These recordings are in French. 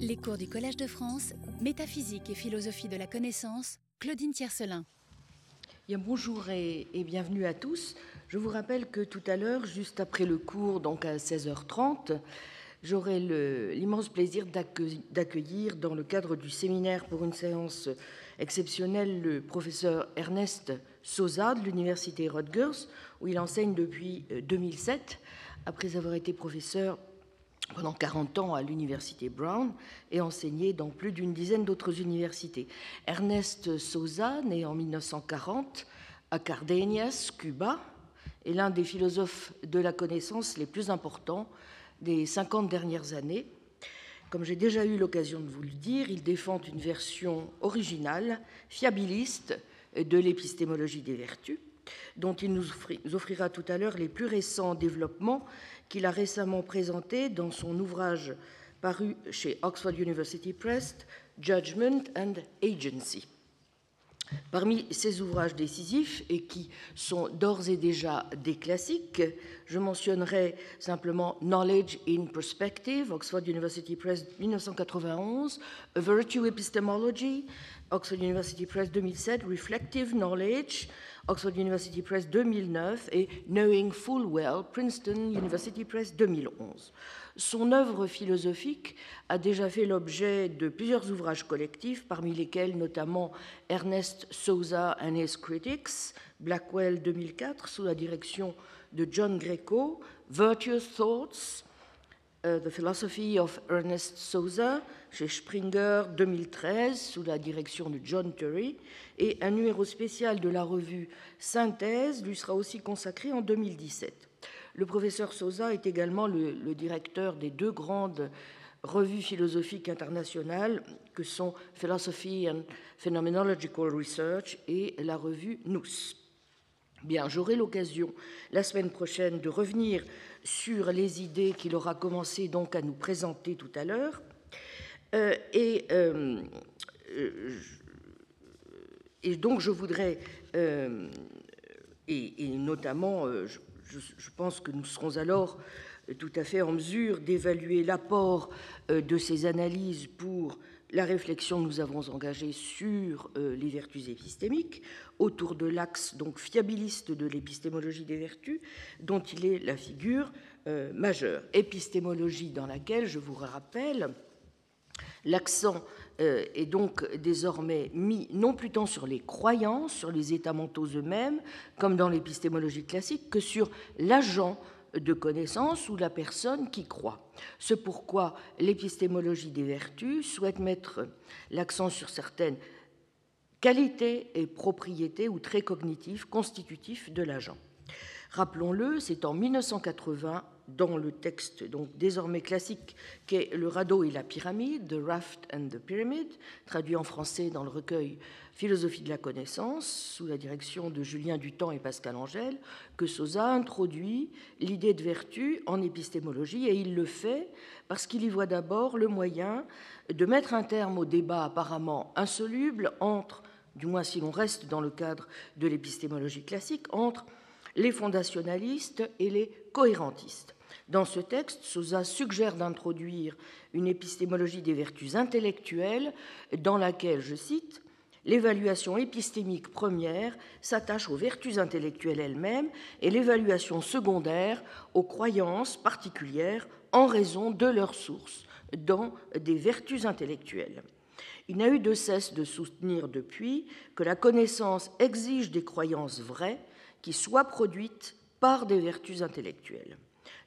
Les cours du Collège de France, Métaphysique et philosophie de la connaissance, Claudine Tiercelin. Bien, bonjour et, bienvenue à tous. Je vous rappelle que tout à l'heure, juste après le cours, donc à 16h30, j'aurai l'immense plaisir d'accueillir dans le cadre du séminaire pour une séance exceptionnelle le professeur Ernest Sosa de l'Université Rutgers, où il enseigne depuis 2007, après avoir été professeur pendant 40 ans à l'université Brown et enseigné dans plus d'une dizaine d'autres universités. Ernest Sosa, né en 1940 à Cardenas, Cuba, est l'un des philosophes de la connaissance les plus importants des 50 dernières années. Comme j'ai déjà eu l'occasion de vous le dire, il défend une version originale, fiabiliste de l'épistémologie des vertus, dont il nous offrira tout à l'heure les plus récents développements qu'il a récemment présenté dans son ouvrage paru chez Oxford University Press, Judgment and Agency. Parmi ces ouvrages décisifs, et qui sont d'ores et déjà des classiques, je mentionnerai simplement Knowledge in Perspective, Oxford University Press 1991, A Virtue Epistemology, Oxford University Press 2007, Reflective Knowledge, Oxford University Press 2009 et Knowing Full Well, Princeton University Press 2011. Son œuvre philosophique a déjà fait l'objet de plusieurs ouvrages collectifs, parmi lesquels notamment Ernest Souza and His Critics, Blackwell 2004, sous la direction de John Greco, Virtuous Thoughts, uh, The Philosophy of Ernest Souza, chez Springer 2013, sous la direction de John Turry, et un numéro spécial de la revue Synthèse lui sera aussi consacré en 2017. Le professeur Sosa est également le, le directeur des deux grandes revues philosophiques internationales que sont Philosophy and Phenomenological Research et la revue Nous. Bien, j'aurai l'occasion la semaine prochaine de revenir sur les idées qu'il aura commencé donc à nous présenter tout à l'heure. Euh, et, euh, et, donc je voudrais, euh, et, notamment, je, je, pense que nous serons alors tout à fait en mesure d'évaluer l'apport de ces analyses pour la réflexion que nous avons engagée sur les vertus épistémiques autour de l'axe donc fiabiliste de l'épistémologie des vertus, dont il est la figure majeure. Épistémologie dans laquelle, je vous rappelle, L'accent euh, est donc désormais mis non plus tant sur les croyances, sur les états mentaux eux-mêmes, comme dans l'épistémologie classique, que sur l'agent de connaissance ou la personne qui croit. C'est pourquoi l'épistémologie des vertus souhaite mettre l'accent sur certaines qualités et propriétés ou traits cognitifs constitutifs de l'agent. Rappelons-le, c'est en 1980 dans le texte donc désormais classique qu'est Le radeau et la pyramide, The Raft and the Pyramid, traduit en français dans le recueil Philosophie de la connaissance, sous la direction de Julien Dutemps et Pascal Angèle, que Sosa introduit l'idée de vertu en épistémologie, et il le fait parce qu'il y voit d'abord le moyen de mettre un terme au débat apparemment insoluble entre, du moins si l'on reste dans le cadre de l'épistémologie classique, entre les fondationalistes et les cohérentistes. Dans ce texte, Souza suggère d'introduire une épistémologie des vertus intellectuelles dans laquelle, je cite, L'évaluation épistémique première s'attache aux vertus intellectuelles elles-mêmes et l'évaluation secondaire aux croyances particulières en raison de leur source dans des vertus intellectuelles. Il n'a eu de cesse de soutenir depuis que la connaissance exige des croyances vraies qui soient produites par des vertus intellectuelles.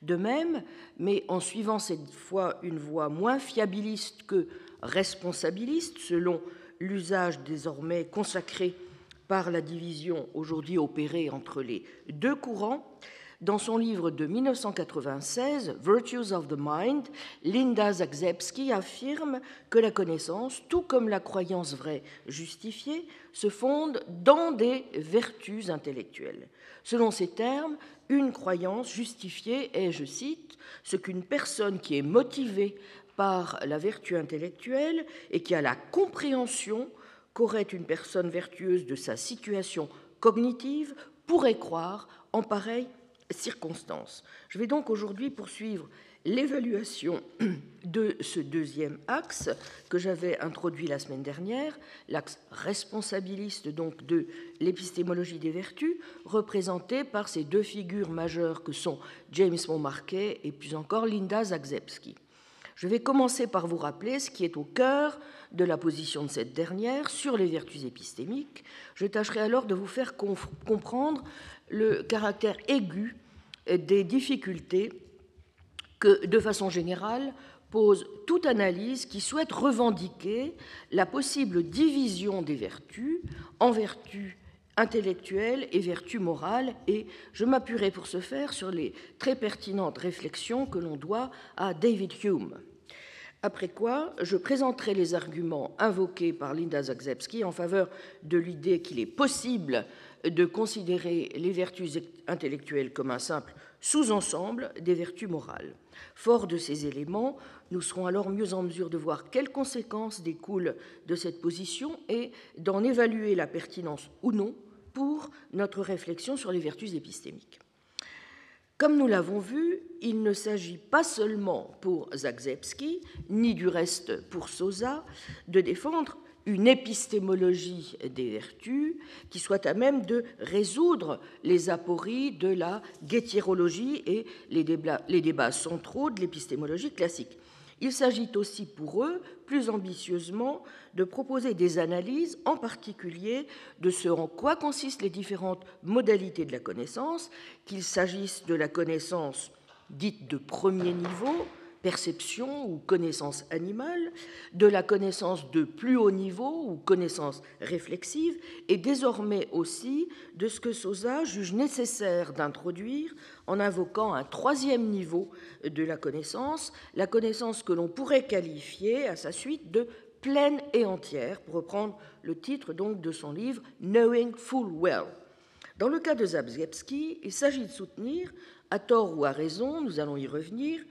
De même, mais en suivant cette fois une voie moins fiabiliste que responsabiliste, selon l'usage désormais consacré par la division aujourd'hui opérée entre les deux courants, dans son livre de 1996, Virtues of the Mind, Linda Zagzebski affirme que la connaissance, tout comme la croyance vraie justifiée, se fonde dans des vertus intellectuelles. Selon ces termes, une croyance justifiée est, je cite, ce qu'une personne qui est motivée par la vertu intellectuelle et qui a la compréhension qu'aurait une personne vertueuse de sa situation cognitive pourrait croire en pareille circonstances. Je vais donc aujourd'hui poursuivre l'évaluation de ce deuxième axe que j'avais introduit la semaine dernière, l'axe responsabiliste donc de l'épistémologie des vertus, représenté par ces deux figures majeures que sont James Montmarquet et plus encore Linda Zagzebski. Je vais commencer par vous rappeler ce qui est au cœur de la position de cette dernière sur les vertus épistémiques. Je tâcherai alors de vous faire comprendre le caractère aigu des difficultés que, de façon générale, pose toute analyse qui souhaite revendiquer la possible division des vertus en vertus intellectuelles et vertus morales, et je m'appuierai pour ce faire sur les très pertinentes réflexions que l'on doit à David Hume. Après quoi, je présenterai les arguments invoqués par Linda Zagzebski en faveur de l'idée qu'il est possible de considérer les vertus intellectuelles comme un simple sous-ensemble des vertus morales. Fort de ces éléments, nous serons alors mieux en mesure de voir quelles conséquences découlent de cette position et d'en évaluer la pertinence ou non pour notre réflexion sur les vertus épistémiques. Comme nous l'avons vu, il ne s'agit pas seulement pour Zagzebski, ni du reste pour Sosa, de défendre une épistémologie des vertus qui soit à même de résoudre les apories de la guétierologie et les débats centraux de l'épistémologie classique. Il s'agit aussi pour eux, plus ambitieusement, de proposer des analyses, en particulier de ce en quoi consistent les différentes modalités de la connaissance, qu'il s'agisse de la connaissance dite de premier niveau, perception ou connaissance animale, de la connaissance de plus haut niveau ou connaissance réflexive, et désormais aussi de ce que Sosa juge nécessaire d'introduire en invoquant un troisième niveau de la connaissance, la connaissance que l'on pourrait qualifier à sa suite de pleine et entière, pour reprendre le titre donc de son livre Knowing Full Well. Dans le cas de Zabzebski, il s'agit de soutenir, à tort ou à raison, nous allons y revenir,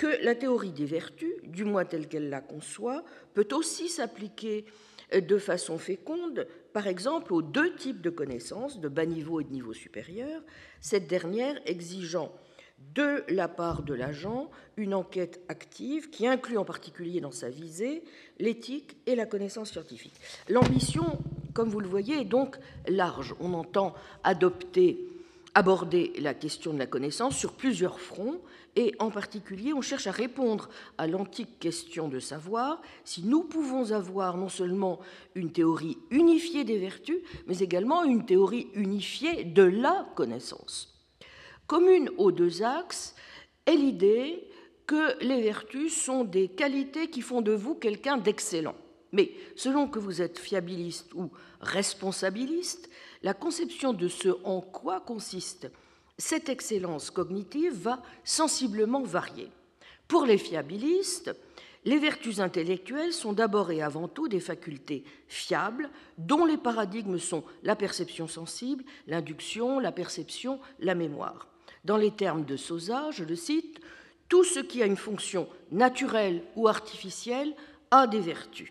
que la théorie des vertus, du moins telle qu'elle la conçoit, peut aussi s'appliquer euh, de façon féconde, par exemple, aux deux types de connaissances, de bas niveau et de niveau supérieur, cette dernière exigeant de la part de l'agent une enquête active qui inclut en particulier dans sa visée l'éthique et la connaissance scientifique. L'ambition, comme vous le voyez, est donc large. On entend adopter, aborder la question de la connaissance sur plusieurs fronts et en particulier, on cherche à répondre à l'antique question de savoir si nous pouvons avoir non seulement une théorie unifiée des vertus, mais également une théorie unifiée de la connaissance. Commune aux deux axes est l'idée que les vertus sont des qualités qui font de vous quelqu'un d'excellent. Mais selon que vous êtes fiabiliste ou responsabiliste, la conception de ce en quoi consiste cette excellence cognitive va sensiblement varier. Pour les fiabilistes, les vertus intellectuelles sont d'abord et avant tout des facultés fiables dont les paradigmes sont la perception sensible, l'induction, la perception, la mémoire. Dans les termes de Sosa, je le cite, tout ce qui a une fonction naturelle ou artificielle a des vertus.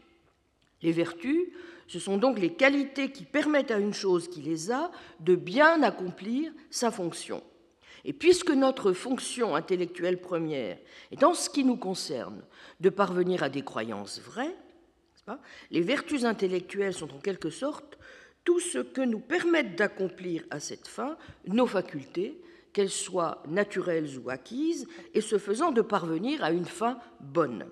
Les vertus ce sont donc les qualités qui permettent à une chose qui les a de bien accomplir sa fonction. Et puisque notre fonction intellectuelle première est, en ce qui nous concerne, de parvenir à des croyances vraies, les vertus intellectuelles sont en quelque sorte tout ce que nous permettent d'accomplir à cette fin nos facultés, qu'elles soient naturelles ou acquises, et ce faisant de parvenir à une fin bonne.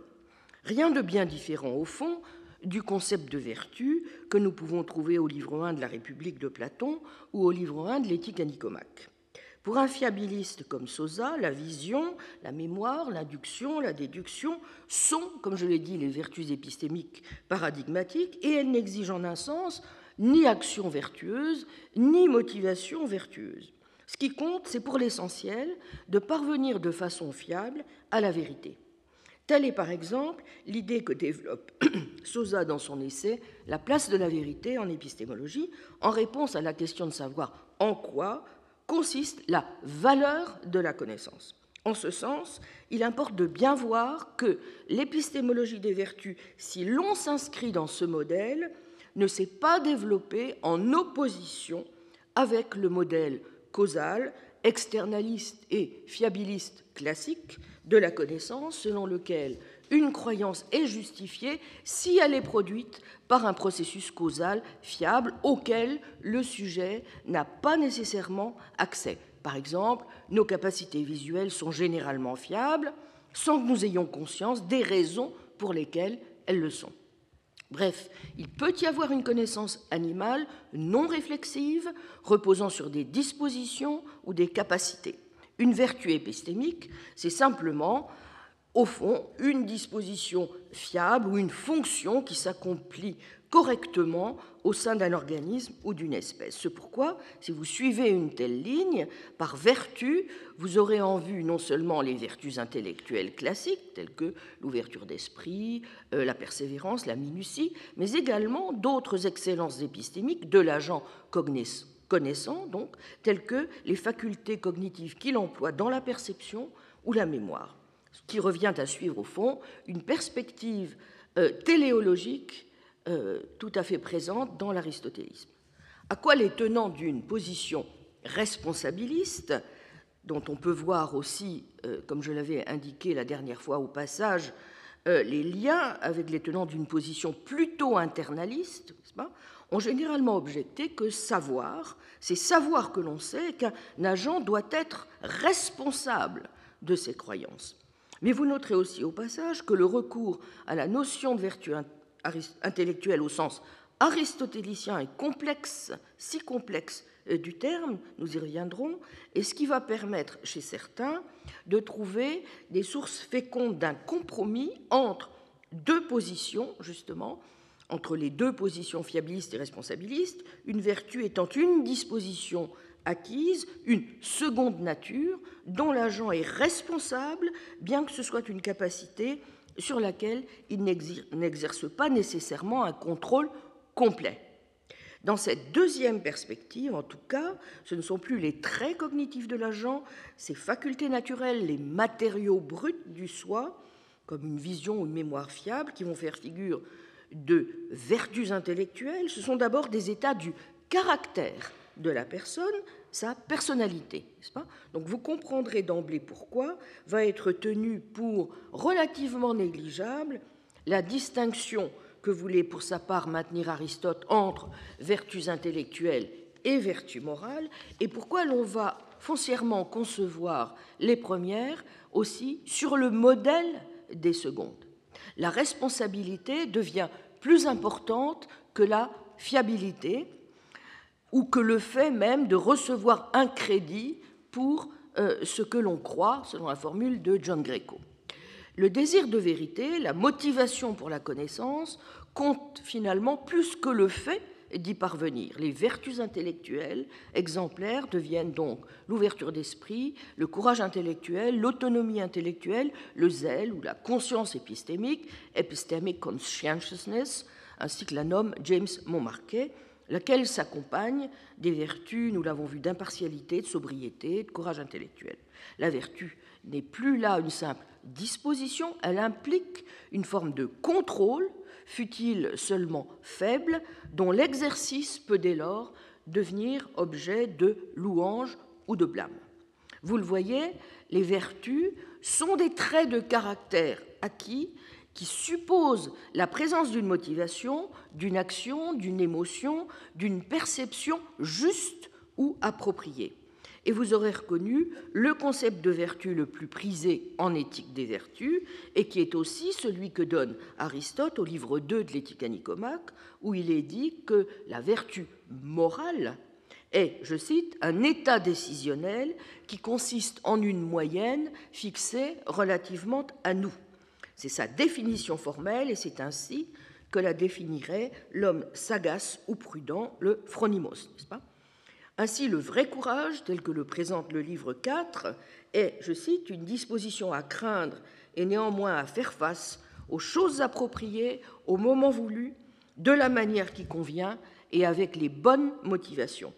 Rien de bien différent, au fond, du concept de vertu que nous pouvons trouver au livre 1 de la République de Platon ou au livre 1 de l'éthique à Nicomaque. Pour un fiabiliste comme Sosa, la vision, la mémoire, l'induction, la déduction sont, comme je l'ai dit, les vertus épistémiques paradigmatiques et elles n'exigent en un sens ni action vertueuse, ni motivation vertueuse. Ce qui compte, c'est pour l'essentiel de parvenir de façon fiable à la vérité. Telle est par exemple l'idée que développe Sosa dans son essai La place de la vérité en épistémologie, en réponse à la question de savoir en quoi consiste la valeur de la connaissance. En ce sens, il importe de bien voir que l'épistémologie des vertus, si l'on s'inscrit dans ce modèle, ne s'est pas développée en opposition avec le modèle causal, externaliste et fiabiliste classique de la connaissance selon lequel une croyance est justifiée si elle est produite par un processus causal fiable auquel le sujet n'a pas nécessairement accès. Par exemple, nos capacités visuelles sont généralement fiables sans que nous ayons conscience des raisons pour lesquelles elles le sont. Bref, il peut y avoir une connaissance animale non réflexive reposant sur des dispositions ou des capacités. Une vertu épistémique, c'est simplement au fond, une disposition fiable ou une fonction qui s'accomplit correctement au sein d'un organisme ou d'une espèce. C'est pourquoi, si vous suivez une telle ligne, par vertu, vous aurez en vue non seulement les vertus intellectuelles classiques, telles que l'ouverture d'esprit, euh, la persévérance, la minutie, mais également d'autres excellences épistémiques de l'agent connaissant, donc, telles que les facultés cognitives qu'il emploie dans la perception ou la mémoire qui revient à suivre au fond une perspective euh, téléologique euh, tout à fait présente dans l'aristotélisme. À quoi les tenants d'une position responsabiliste, dont on peut voir aussi, euh, comme je l'avais indiqué la dernière fois au passage, les liens avec les tenants d'une position plutôt internaliste, ont généralement objecté que savoir, c'est savoir que l'on sait qu'un agent doit être responsable de ses croyances. Mais vous noterez aussi au passage que le recours à la notion de vertu intellectuelle au sens aristotélicien est complexe, si complexe euh, du terme, nous y reviendrons, et ce qui va permettre chez certains de trouver des sources fécondes d'un compromis entre deux positions, justement, entre les deux positions fiabilistes et responsabilistes, une vertu étant une disposition acquise une seconde nature dont l'agent est responsable, bien que ce soit une capacité sur laquelle il n'exerce pas nécessairement un contrôle complet. Dans cette deuxième perspective, en tout cas, ce ne sont plus les traits cognitifs de l'agent, ses facultés naturelles, les matériaux bruts du soi, comme une vision ou une mémoire fiable, qui vont faire figure de vertus intellectuelles, ce sont d'abord des états du caractère de la personne, sa personnalité. Pas? Donc vous comprendrez d'emblée pourquoi va être tenue pour relativement négligeable la distinction que voulait pour sa part maintenir Aristote entre vertus intellectuelles et vertus morales, et pourquoi l'on va foncièrement concevoir les premières aussi sur le modèle des secondes. La responsabilité devient plus importante que la fiabilité, ou que le fait même de recevoir un crédit pour euh, ce que l'on croit, selon la formule de John Greco. Le désir de vérité, la motivation pour la connaissance, compte finalement plus que le fait d'y parvenir. Les vertus intellectuelles exemplaires deviennent donc l'ouverture d'esprit, le courage intellectuel, l'autonomie intellectuelle, le zèle ou la conscience épistémique, epistemic conscientiousness, ainsi que la nomme James Montmarquet, laquelle s'accompagne des vertus, nous l'avons vu, d'impartialité, de sobriété, de courage intellectuel. La vertu n'est plus là une simple disposition, elle implique une forme de contrôle, fut-il seulement faible, dont l'exercice peut dès lors devenir objet de louange ou de blâme. Vous le voyez, les vertus sont des traits de caractère acquis qui suppose la présence d'une motivation, d'une action, d'une émotion, d'une perception juste ou appropriée. Et vous aurez reconnu le concept de vertu le plus prisé en éthique des vertus, et qui est aussi celui que donne Aristote au livre 2 de l'éthique à Nicomaque, où il est dit que la vertu morale est, je cite, un état décisionnel qui consiste en une moyenne fixée relativement à nous. C'est sa définition formelle et c'est ainsi que la définirait l'homme sagace ou prudent, le phronimos, n'est-ce pas? Ainsi, le vrai courage, tel que le présente le livre 4, est, je cite, une disposition à craindre et néanmoins à faire face aux choses appropriées au moment voulu, de la manière qui convient et avec les bonnes motivations.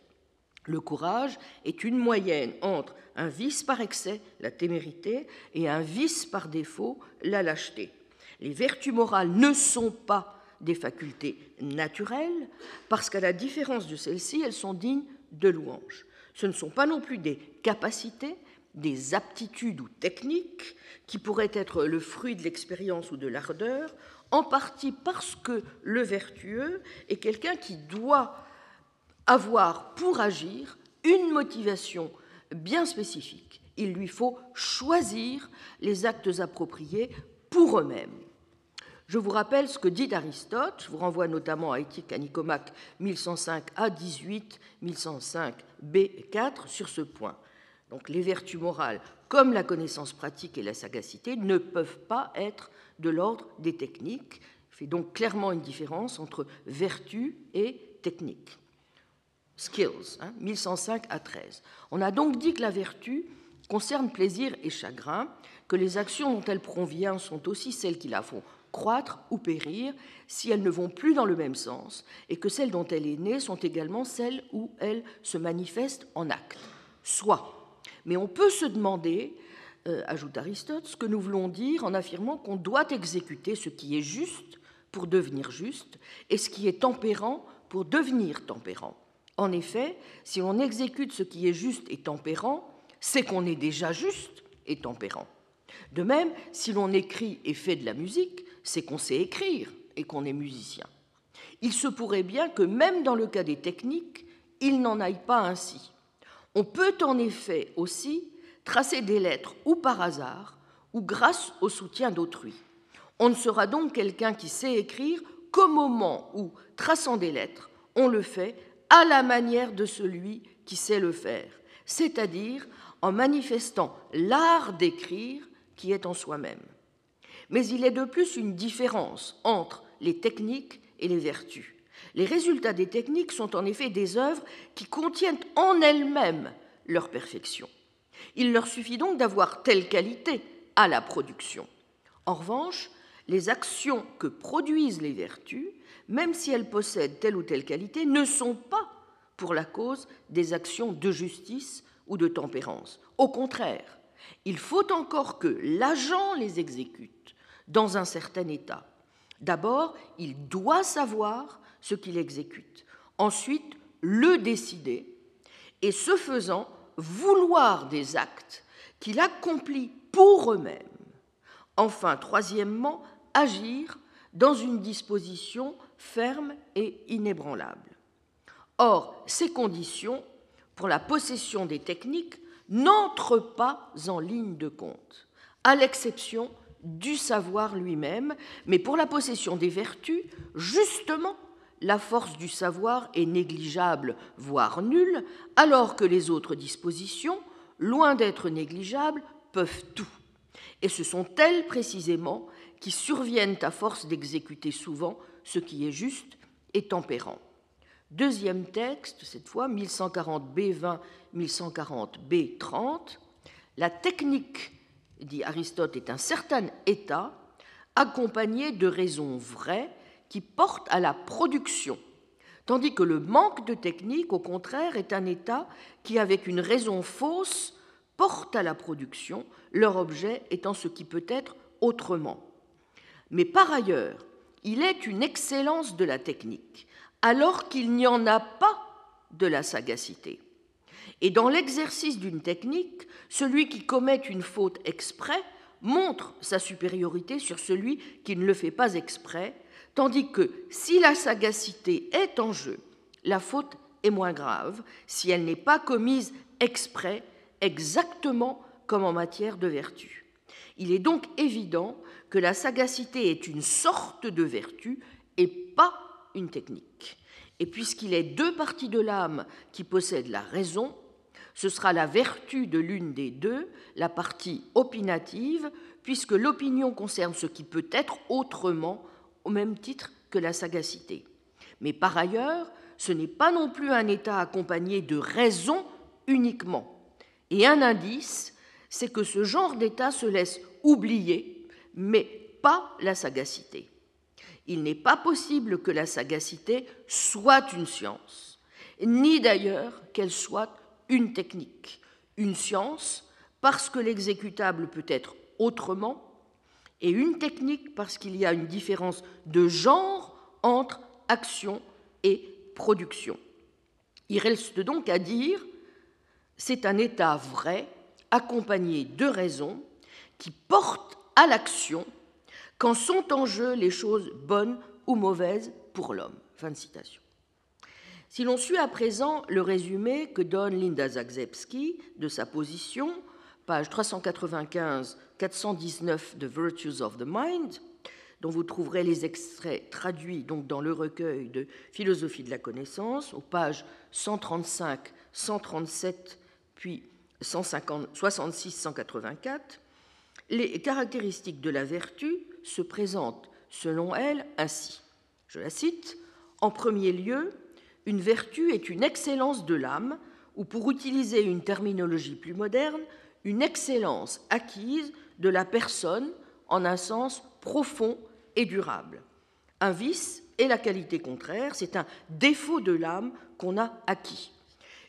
Le courage est une moyenne entre un vice par excès, la témérité, et un vice par défaut, la lâcheté. Les vertus morales ne sont pas des facultés naturelles, parce qu'à la différence de celles-ci, elles sont dignes de louange. Ce ne sont pas non plus des capacités, des aptitudes ou techniques qui pourraient être le fruit de l'expérience ou de l'ardeur, en partie parce que le vertueux est quelqu'un qui doit avoir pour agir une motivation bien spécifique. Il lui faut choisir les actes appropriés pour eux-mêmes. Je vous rappelle ce que dit Aristote, je vous renvoie notamment à Éthique à Nicomaque 1105 a 18, 1105 b4 sur ce point. Donc les vertus morales, comme la connaissance pratique et la sagacité, ne peuvent pas être de l'ordre des techniques. Il fait donc clairement une différence entre vertu et technique. Skills, 1105 hein, à 13. On a donc dit que la vertu concerne plaisir et chagrin, que les actions dont elle provient sont aussi celles qui la font croître ou périr si elles ne vont plus dans le même sens, et que celles dont elle est née sont également celles où elle se manifeste en acte. Soit. Mais on peut se demander, euh, ajoute Aristote, ce que nous voulons dire en affirmant qu'on doit exécuter ce qui est juste pour devenir juste, et ce qui est tempérant pour devenir tempérant. En effet, si on exécute ce qui est juste et tempérant, c'est qu'on est déjà juste et tempérant. De même, si l'on écrit et fait de la musique, c'est qu'on sait écrire et qu'on est musicien. Il se pourrait bien que même dans le cas des techniques, il n'en aille pas ainsi. On peut en effet aussi tracer des lettres ou par hasard ou grâce au soutien d'autrui. On ne sera donc quelqu'un qui sait écrire qu'au moment où, traçant des lettres, on le fait à la manière de celui qui sait le faire, c'est-à-dire en manifestant l'art d'écrire qui est en soi-même. Mais il est de plus une différence entre les techniques et les vertus. Les résultats des techniques sont en effet des œuvres qui contiennent en elles-mêmes leur perfection. Il leur suffit donc d'avoir telle qualité à la production. En revanche, les actions que produisent les vertus, même si elles possèdent telle ou telle qualité, ne sont pas pour la cause des actions de justice ou de tempérance. Au contraire, il faut encore que l'agent les exécute dans un certain état. D'abord, il doit savoir ce qu'il exécute. Ensuite, le décider et ce faisant, vouloir des actes qu'il accomplit pour eux-mêmes. Enfin, troisièmement, agir dans une disposition ferme et inébranlable. Or, ces conditions, pour la possession des techniques, n'entrent pas en ligne de compte, à l'exception du savoir lui-même, mais pour la possession des vertus, justement, la force du savoir est négligeable, voire nulle, alors que les autres dispositions, loin d'être négligeables, peuvent tout. Et ce sont elles précisément qui surviennent à force d'exécuter souvent ce qui est juste et tempérant. Deuxième texte, cette fois 1140b20, 1140b30. La technique, dit Aristote, est un certain état accompagné de raisons vraies qui portent à la production, tandis que le manque de technique, au contraire, est un état qui, avec une raison fausse, porte à la production, leur objet étant ce qui peut être autrement. Mais par ailleurs, il est une excellence de la technique alors qu'il n'y en a pas de la sagacité. Et dans l'exercice d'une technique, celui qui commet une faute exprès montre sa supériorité sur celui qui ne le fait pas exprès, tandis que si la sagacité est en jeu, la faute est moins grave si elle n'est pas commise exprès, exactement comme en matière de vertu. Il est donc évident que la sagacité est une sorte de vertu et pas une technique. Et puisqu'il est deux parties de l'âme qui possèdent la raison, ce sera la vertu de l'une des deux, la partie opinative, puisque l'opinion concerne ce qui peut être autrement, au même titre que la sagacité. Mais par ailleurs, ce n'est pas non plus un état accompagné de raison uniquement. Et un indice, c'est que ce genre d'état se laisse oublier, mais pas la sagacité il n'est pas possible que la sagacité soit une science, ni d'ailleurs qu'elle soit une technique. Une science parce que l'exécutable peut être autrement, et une technique parce qu'il y a une différence de genre entre action et production. Il reste donc à dire, c'est un état vrai accompagnée de raisons qui portent à l'action quand sont en jeu les choses bonnes ou mauvaises pour l'homme. Fin de citation. Si l'on suit à présent le résumé que donne Linda Zagzebski de sa position, page 395-419 de Virtues of the Mind, dont vous trouverez les extraits traduits donc dans le recueil de Philosophie de la connaissance, aux pages 135, 137, puis 66-184, les caractéristiques de la vertu se présentent, selon elle, ainsi. Je la cite. En premier lieu, une vertu est une excellence de l'âme, ou pour utiliser une terminologie plus moderne, une excellence acquise de la personne en un sens profond et durable. Un vice est la qualité contraire, c'est un défaut de l'âme qu'on a acquis.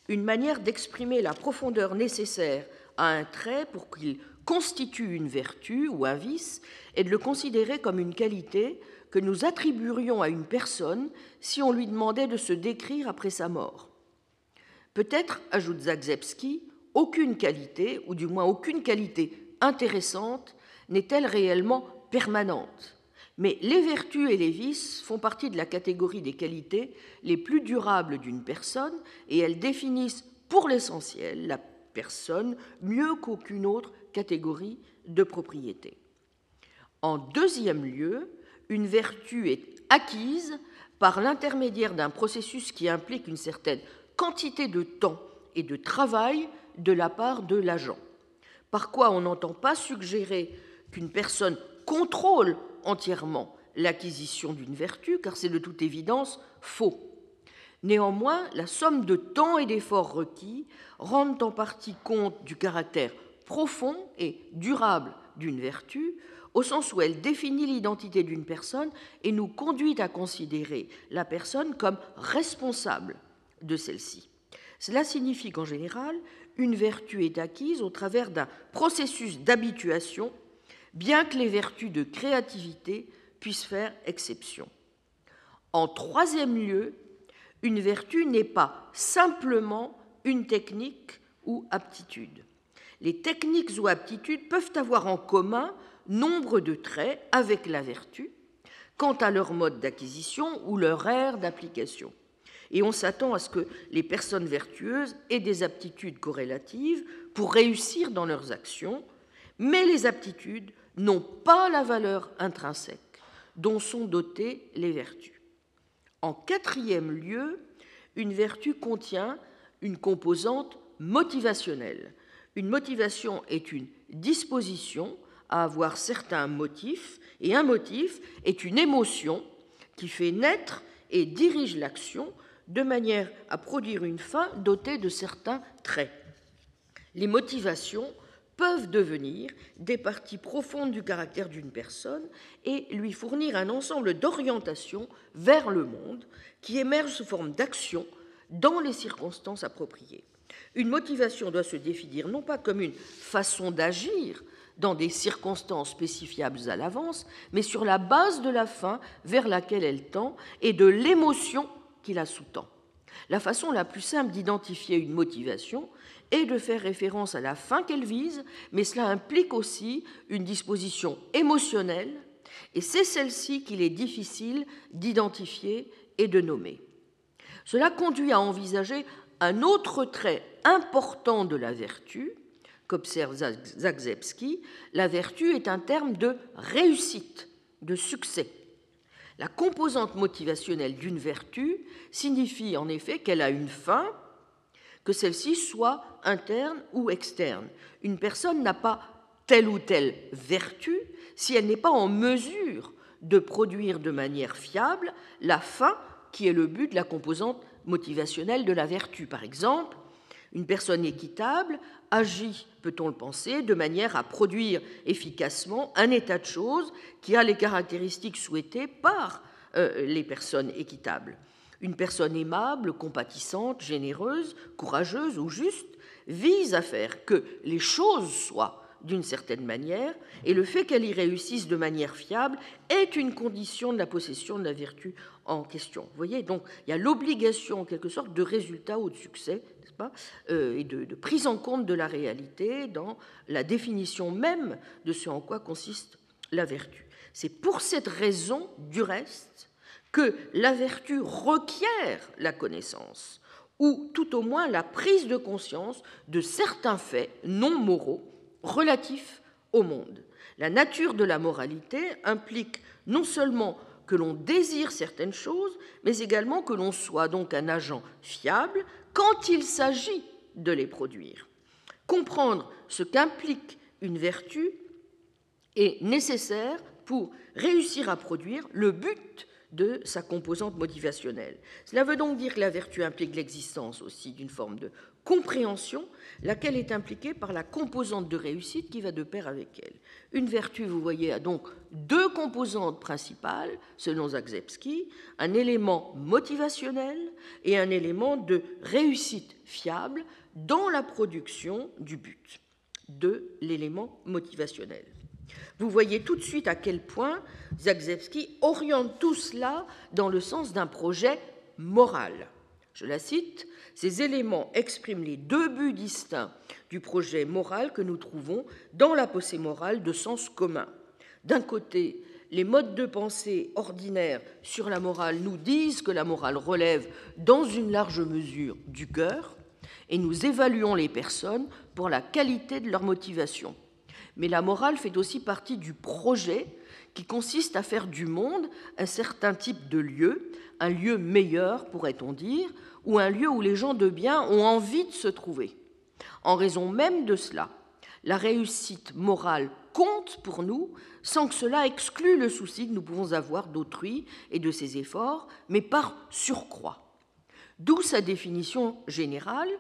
Une manière d'exprimer la profondeur nécessaire à un trait pour qu'il constitue une vertu ou un vice est de le considérer comme une qualité que nous attribuerions à une personne si on lui demandait de se décrire après sa mort. Peut-être, ajoute Zagzebski, aucune qualité, ou du moins aucune qualité intéressante, n'est-elle réellement permanente. Mais les vertus et les vices font partie de la catégorie des qualités les plus durables d'une personne et elles définissent pour l'essentiel la personne mieux qu'aucune autre catégorie de propriété. En deuxième lieu, une vertu est acquise par l'intermédiaire d'un processus qui implique une certaine quantité de temps et de travail de la part de l'agent. Par quoi on n'entend pas suggérer qu'une personne contrôle entièrement l'acquisition d'une vertu, car c'est de toute évidence faux. Néanmoins, la somme de temps et d'efforts requis rendent en partie compte du caractère profond et durable d'une vertu, au sens où elle définit l'identité d'une personne et nous conduit à considérer la personne comme responsable de celle-ci. Cela signifie qu'en général, une vertu est acquise au travers d'un processus d'habituation bien que les vertus de créativité puissent faire exception. En troisième lieu, une vertu n'est pas simplement une technique ou aptitude. Les techniques ou aptitudes peuvent avoir en commun nombre de traits avec la vertu quant à leur mode d'acquisition ou leur aire d'application. Et on s'attend à ce que les personnes vertueuses aient des aptitudes corrélatives pour réussir dans leurs actions, mais les aptitudes n'ont pas la valeur intrinsèque dont sont dotées les vertus. En quatrième lieu, une vertu contient une composante motivationnelle. Une motivation est une disposition à avoir certains motifs, et un motif est une émotion qui fait naître et dirige l'action de manière à produire une fin dotée de certains traits. Les motivations peuvent devenir des parties profondes du caractère d'une personne et lui fournir un ensemble d'orientations vers le monde qui émergent sous forme d'action dans les circonstances appropriées. Une motivation doit se définir non pas comme une façon d'agir dans des circonstances spécifiables à l'avance, mais sur la base de la fin vers laquelle elle tend et de l'émotion qui la sous-tend. La façon la plus simple d'identifier une motivation et de faire référence à la fin qu'elle vise, mais cela implique aussi une disposition émotionnelle, et c'est celle-ci qu'il est difficile d'identifier et de nommer. Cela conduit à envisager un autre trait important de la vertu, qu'observe Zagzebski, la vertu est un terme de réussite, de succès. La composante motivationnelle d'une vertu signifie en effet qu'elle a une fin, que celle-ci soit interne ou externe. Une personne n'a pas telle ou telle vertu si elle n'est pas en mesure de produire de manière fiable la fin qui est le but de la composante motivationnelle de la vertu. Par exemple, une personne équitable agit, peut-on le penser, de manière à produire efficacement un état de choses qui a les caractéristiques souhaitées par euh, les personnes équitables. Une personne aimable, compatissante, généreuse, courageuse ou juste vise à faire que les choses soient d'une certaine manière, et le fait qu'elle y réussisse de manière fiable est une condition de la possession de la vertu en question. Vous voyez, donc il y a l'obligation en quelque sorte de résultat ou de succès, euh, et de, prise en compte de la réalité dans la définition même de ce en quoi consiste la vertu. C'est pour cette raison, du reste, que la vertu requiert la connaissance, ou tout au moins la prise de conscience de certains faits non moraux relatifs au monde. La nature de la moralité implique non seulement que l'on désire certaines choses, mais également que l'on soit donc un agent fiable quand il s'agit de les produire. Comprendre ce qu'implique une vertu est nécessaire pour réussir à produire le but de sa composante motivationnelle. Cela veut donc dire que la vertu implique l'existence aussi d'une forme de compréhension, laquelle est impliquée par la composante de réussite qui va de pair avec elle. Une vertu, vous voyez, a donc deux composantes principales, selon Zagzebski, un élément motivationnel et un élément de réussite fiable dans la production du but de l'élément motivationnel. Vous voyez tout de suite à quel point Zagzebski oriente tout cela dans le sens d'un projet moral. Je la cite, ces éléments expriment les deux buts distincts du projet moral que nous trouvons dans la pensée morale de sens commun. D'un côté, les modes de pensée ordinaires sur la morale nous disent que la morale relève dans une large mesure du cœur, et nous évaluons les personnes pour la qualité de leur motivation. Mais la morale fait aussi partie du projet qui consiste à faire du monde un certain type de lieu, un lieu meilleur, pourrait-on dire, ou un lieu où les gens de bien ont envie de se trouver. En raison même de cela, la réussite morale compte pour nous sans que cela exclue le souci que nous pouvons avoir d'autrui et de ses efforts, mais par surcroît. D'où sa définition générale,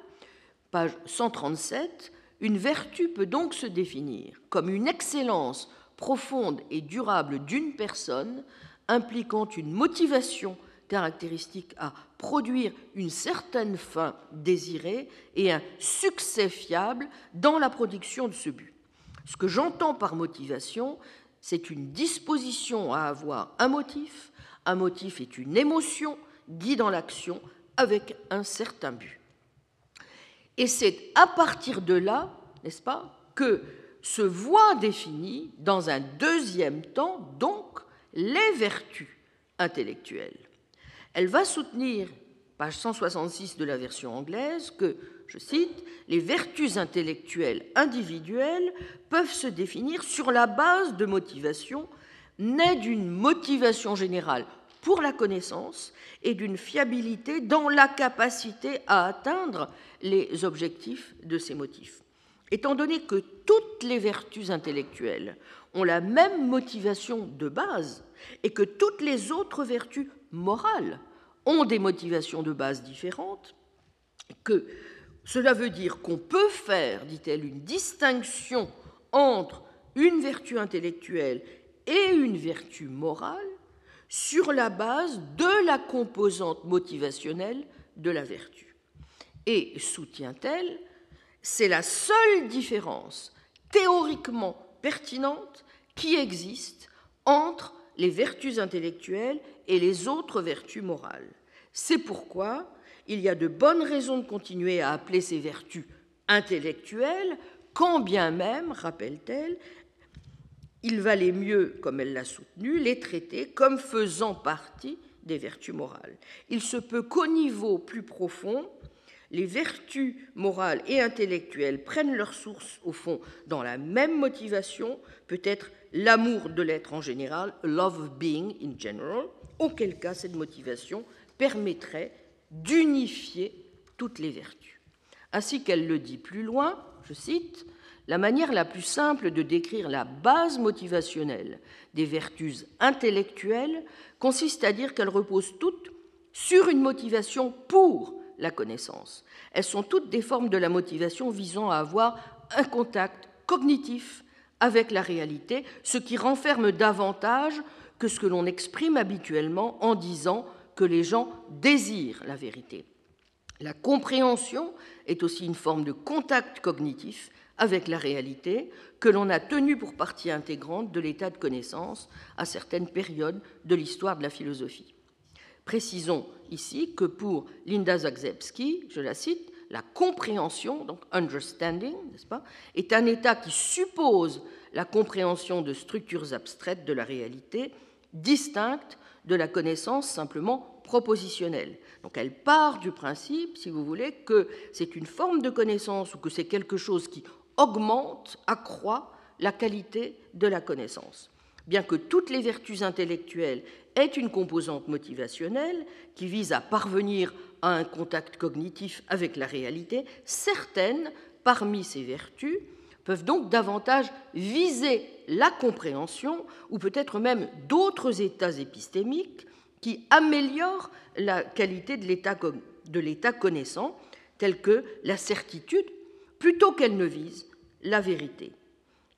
page 137, une vertu peut donc se définir comme une excellence profonde et durable d'une personne impliquant une motivation caractéristique à produire une certaine fin désirée et un succès fiable dans la production de ce but. Ce que j'entends par motivation, c'est une disposition à avoir un motif. Un motif est une émotion guidant l'action avec un certain but. Et c'est à partir de là, n'est-ce pas, que se voit définie dans un deuxième temps, donc, les vertus intellectuelles. Elle va soutenir, page 166 de la version anglaise, que, je cite, les vertus intellectuelles individuelles peuvent se définir sur la base de motivations nées d'une motivation générale pour la connaissance et d'une fiabilité dans la capacité à atteindre les objectifs de ces motifs. Étant donné que toutes les vertus intellectuelles ont la même motivation de base et que toutes les autres vertus morales ont des motivations de base différentes, que cela veut dire qu'on peut faire, dit-elle, une distinction entre une vertu intellectuelle et une vertu morale sur la base de la composante motivationnelle de la vertu. Et soutient-elle, c'est la seule différence théoriquement pertinente qui existe entre les vertus intellectuelles et les autres vertus morales. C'est pourquoi il y a de bonnes raisons de continuer à appeler ces vertus intellectuelles, quand bien même, rappelle-t-elle, il valait mieux, comme elle l'a soutenu, les traiter comme faisant partie des vertus morales. Il se peut qu'au niveau plus profond, les vertus morales et intellectuelles prennent leur source, au fond, dans la même motivation, peut-être l'amour de l'être en général, love being in general, auquel cas cette motivation permettrait d'unifier toutes les vertus. Ainsi qu'elle le dit plus loin, je cite, la manière la plus simple de décrire la base motivationnelle des vertus intellectuelles consiste à dire qu'elles reposent toutes sur une motivation pour la connaissance. Elles sont toutes des formes de la motivation visant à avoir un contact cognitif avec la réalité, ce qui renferme davantage que ce que l'on exprime habituellement en disant que les gens désirent la vérité. La compréhension est aussi une forme de contact cognitif avec la réalité que l'on a tenu pour partie intégrante de l'état de connaissance à certaines périodes de l'histoire de la philosophie. Précisons ici que pour Linda Zagzebski, je la cite, la compréhension, donc understanding, n'est-ce pas, est un état qui suppose la compréhension de structures abstraites de la réalité, distinctes de la connaissance simplement propositionnelle. Donc elle part du principe, si vous voulez, que c'est une forme de connaissance ou que c'est quelque chose qui augmente, accroît la qualité de la connaissance. Bien que toutes les vertus intellectuelles aient une composante motivationnelle qui vise à parvenir à un contact cognitif avec la réalité, certaines parmi ces vertus peuvent donc davantage viser la compréhension ou peut-être même d'autres états épistémiques qui améliorent la qualité de l'état connaissant, tels que la certitude, plutôt qu'elle ne vise la vérité.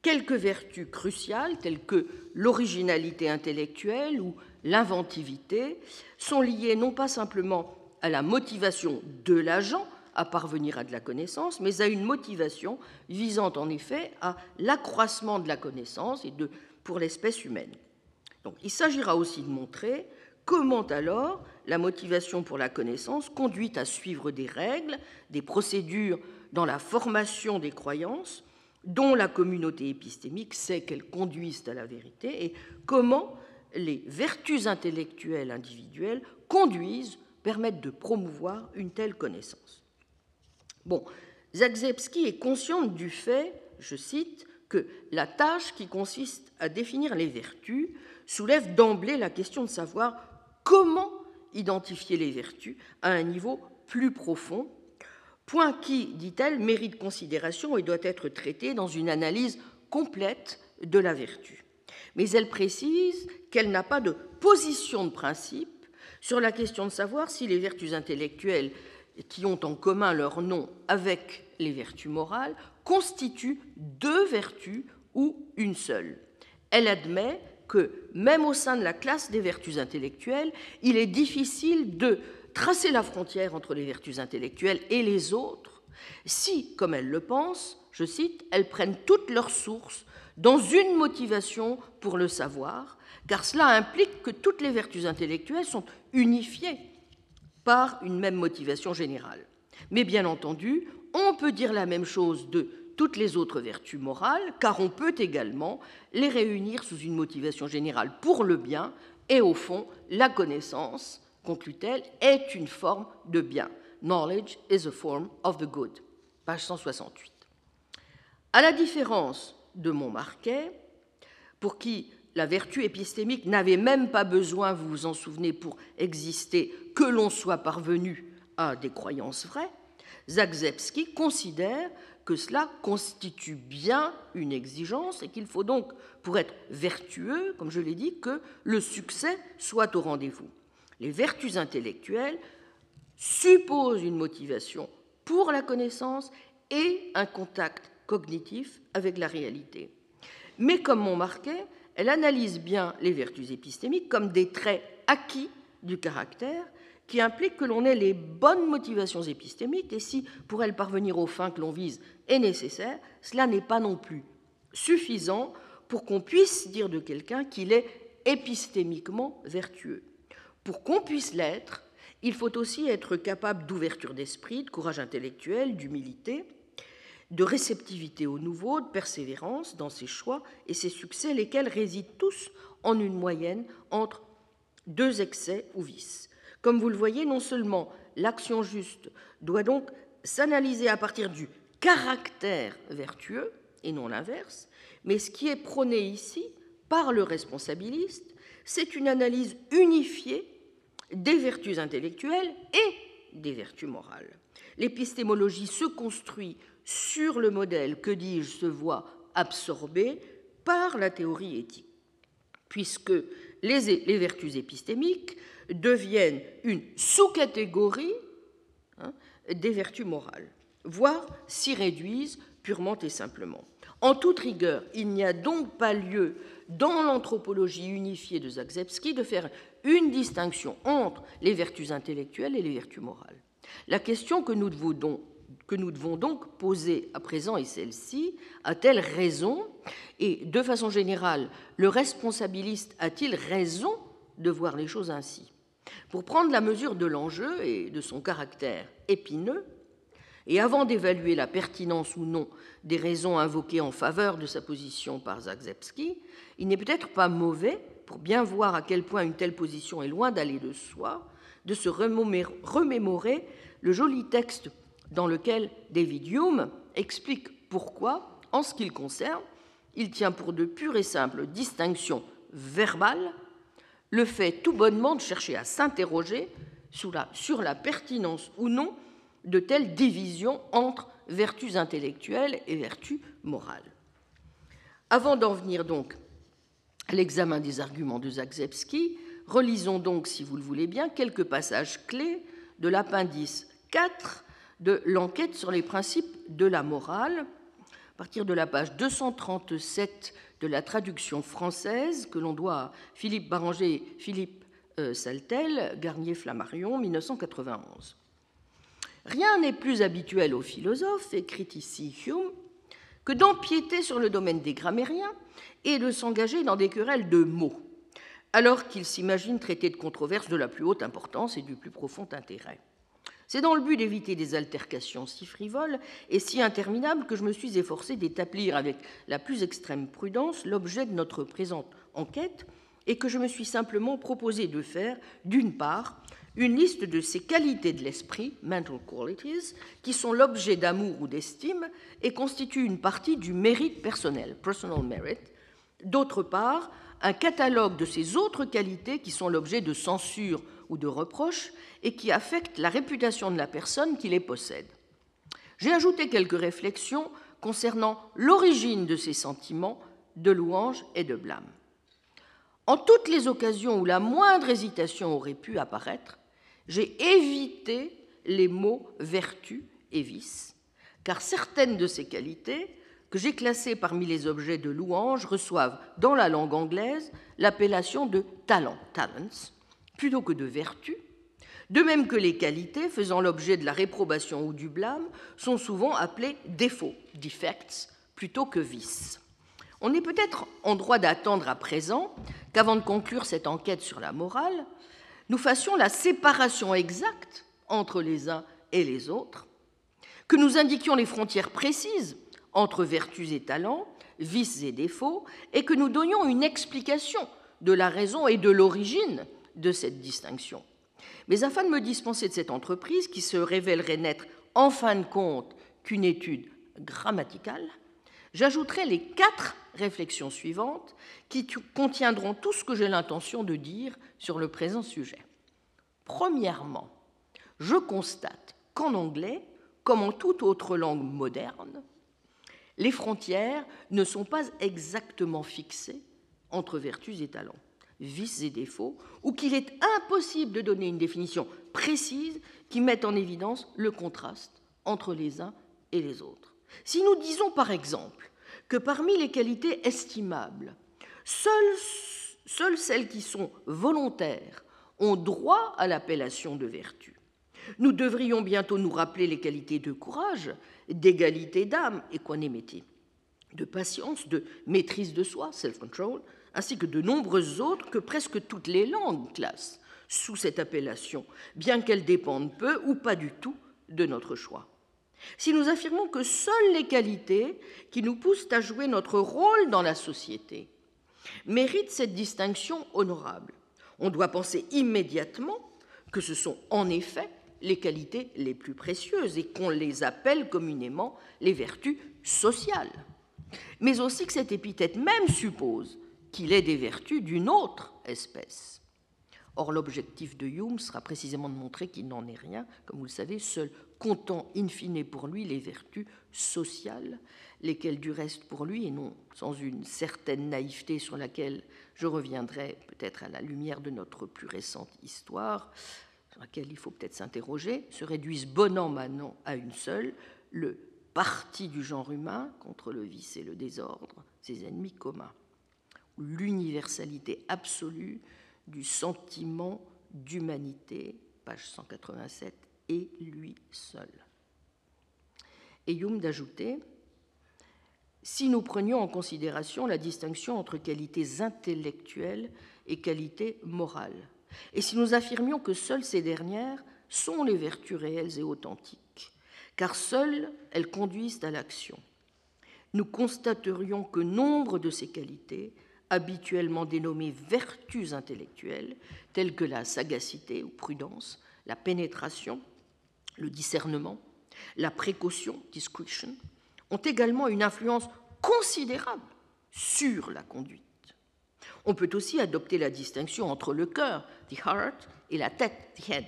Quelques vertus cruciales, telles que l'originalité intellectuelle ou l'inventivité, sont liées non pas simplement à la motivation de l'agent à parvenir à de la connaissance, mais à une motivation visant en effet à l'accroissement de la connaissance et de, pour l'espèce humaine. Donc, il s'agira aussi de montrer comment alors la motivation pour la connaissance conduit à suivre des règles, des procédures dans la formation des croyances, dont la communauté épistémique sait qu'elles conduisent à la vérité, et comment les vertus intellectuelles individuelles conduisent, permettent de promouvoir une telle connaissance. Bon, Zagzebski est consciente du fait, je cite, que la tâche qui consiste à définir les vertus soulève d'emblée la question de savoir comment identifier les vertus à un niveau plus profond point qui, dit-elle, mérite considération et doit être traité dans une analyse complète de la vertu. Mais elle précise qu'elle n'a pas de position de principe sur la question de savoir si les vertus intellectuelles qui ont en commun leur nom avec les vertus morales constituent deux vertus ou une seule. Elle admet que même au sein de la classe des vertus intellectuelles, il est difficile de tracer la frontière entre les vertus intellectuelles et les autres si, comme elle le pense, je cite, elles prennent toutes leurs sources dans une motivation pour le savoir, car cela implique que toutes les vertus intellectuelles sont unifiées par une même motivation générale. Mais bien entendu, on peut dire la même chose de toutes les autres vertus morales, car on peut également les réunir sous une motivation générale pour le bien, et au fond, la connaissance conclut-elle, est une forme de bien. Knowledge is a form of the good. Page 168. À la différence de Montmarquet, pour qui la vertu épistémique n'avait même pas besoin, vous vous en souvenez, pour exister, que l'on soit parvenu à des croyances vraies, Zagzebski considère que cela constitue bien une exigence et qu'il faut donc, pour être vertueux, comme je l'ai dit, que le succès soit au rendez-vous les vertus intellectuelles supposent une motivation pour la connaissance et un contact cognitif avec la réalité. Mais comme Montmarquet, elle analyse bien les vertus épistémiques comme des traits acquis du caractère qui impliquent que l'on ait les bonnes motivations épistémiques et si, pour elle parvenir aux fins que l'on vise, est nécessaire, cela n'est pas non plus suffisant pour qu'on puisse dire de quelqu'un qu'il est épistémiquement vertueux. Pour qu'on puisse l'être, il faut aussi être capable d'ouverture d'esprit, de courage intellectuel, d'humilité, de réceptivité au nouveau, de persévérance dans ses choix et ses succès, lesquels résident tous en une moyenne entre deux excès ou vices. Comme vous le voyez, non seulement l'action juste doit donc s'analyser à partir du caractère vertueux et non l'inverse, mais ce qui est prôné ici par le responsabiliste, c'est une analyse unifiée des vertus intellectuelles et des vertus morales. L'épistémologie se construit sur le modèle, que dis-je, se voit absorbé par la théorie éthique, puisque les, vertus épistémiques deviennent une sous-catégorie hein, des vertus morales, voire s'y réduisent purement et simplement. En toute rigueur, il n'y a donc pas lieu dans l'anthropologie unifiée de Zagzebski de faire une distinction entre les vertus intellectuelles et les vertus morales. La question que nous devons donc poser à présent est celle-ci. A-t-elle raison? Et de façon générale, le responsabiliste a-t-il raison de voir les choses ainsi? Pour prendre la mesure de l'enjeu et de son caractère épineux, et avant d'évaluer la pertinence ou non des raisons invoquées en faveur de sa position par Zagzebski, il n'est peut-être pas mauvais, pour bien voir à quel point une telle position est loin d'aller de soi, de se remémorer le joli texte dans lequel David Hume explique pourquoi, en ce qui le concerne, il tient pour de pures et simples distinctions verbales le fait tout bonnement de chercher à s'interroger sur la, sur la pertinence ou non de telles divisions entre vertus intellectuelles et vertus morales. Avant d'en venir donc l'examen des arguments de Zagzebski, relisons donc, si vous le voulez bien, quelques passages clés de l'appendice 4 de l'enquête sur les principes de la morale, à partir de la page 237 de la traduction française que l'on doit à Philippe Baranger et Philippe euh, Saltel, Garnier Flammarion, 1991. Rien n'est plus habituel aux philosophes, écrit ici Hume, que d'empiéter sur le domaine des grammairiens et de s'engager dans des querelles de mots, alors qu'ils s'imaginent traiter de controverses de la plus haute importance et du plus profond intérêt. C'est dans le but d'éviter des altercations si frivoles et si interminables que je me suis efforcé d'établir avec la plus extrême prudence l'objet de notre présente enquête et que je me suis simplement proposé de faire, d'une part, une liste de ces qualités de l'esprit, mental qualities, qui sont l'objet d'amour ou d'estime et constituent une partie du mérite personnel, personal merit. D'autre part, un catalogue de ces autres qualités qui sont l'objet de censure ou de reproche et qui affectent la réputation de la personne qui les possède. J'ai ajouté quelques réflexions concernant l'origine de ces sentiments de louange et de blâme. En toutes les occasions où la moindre hésitation aurait pu apparaître, j'ai évité les mots vertu et vice, car certaines de ces qualités, que j'ai classées parmi les objets de louange, reçoivent dans la langue anglaise l'appellation de talent, talents, plutôt que de vertu, de même que les qualités faisant l'objet de la réprobation ou du blâme sont souvent appelées défauts, defects, plutôt que vices. On est peut-être en droit d'attendre à présent qu'avant de conclure cette enquête sur la morale, nous fassions la séparation exacte entre les uns et les autres, que nous indiquions les frontières précises entre vertus et talents, vices et défauts, et que nous donnions une explication de la raison et de l'origine de cette distinction. Mais afin de me dispenser de cette entreprise, qui se révélerait n'être en fin de compte qu'une étude grammaticale, j'ajouterai les quatre réflexions suivantes qui contiendront tout ce que j'ai l'intention de dire sur le présent sujet. Premièrement, je constate qu'en anglais, comme en toute autre langue moderne, les frontières ne sont pas exactement fixées entre vertus et talents, vices et défauts, ou qu'il est impossible de donner une définition précise qui mette en évidence le contraste entre les uns et les autres. Si nous disons par exemple que parmi les qualités estimables, seules, celles qui sont volontaires ont droit à l'appellation de vertu. Nous devrions bientôt nous rappeler les qualités de courage, d'égalité d'âme, équanimité, de patience, de maîtrise de soi, self-control, ainsi que de nombreuses autres que presque toutes les langues classent sous cette appellation, bien qu'elles dépendent peu ou pas du tout de notre choix si nous affirmons que seules les qualités qui nous poussent à jouer notre rôle dans la société méritent cette distinction honorable, on doit penser immédiatement que ce sont en effet les qualités les plus précieuses et qu'on les appelle communément les vertus sociales, mais aussi que cette épithète même suppose qu'il est des vertus d'une autre espèce. Or, l'objectif de Hume sera précisément de montrer qu'il n'en est rien. Comme vous le savez, seul comptant in fine pour lui les vertus sociales, lesquelles du reste pour lui, et non sans une certaine naïveté sur laquelle je reviendrai peut-être à la lumière de notre plus récente histoire, sur laquelle il faut peut-être s'interroger, se réduisent bon an, mal à une seule, le parti du genre humain contre le vice et le désordre, ses ennemis communs, l'universalité absolue du sentiment d'humanité, page 187, et lui seul. Et Hume d'ajouter si nous prenions en considération la distinction entre qualités intellectuelles et qualités morales, et si nous affirmions que seules ces dernières sont les vertus réelles et authentiques, car seules elles conduisent à l'action, nous constaterions que nombre de ces qualités, habituellement dénommées vertus intellectuelles, telles que la sagacité ou prudence, la pénétration, le discernement, la précaution, discretion, ont également une influence considérable sur la conduite. On peut aussi adopter la distinction entre le cœur, the heart, et la tête, the head.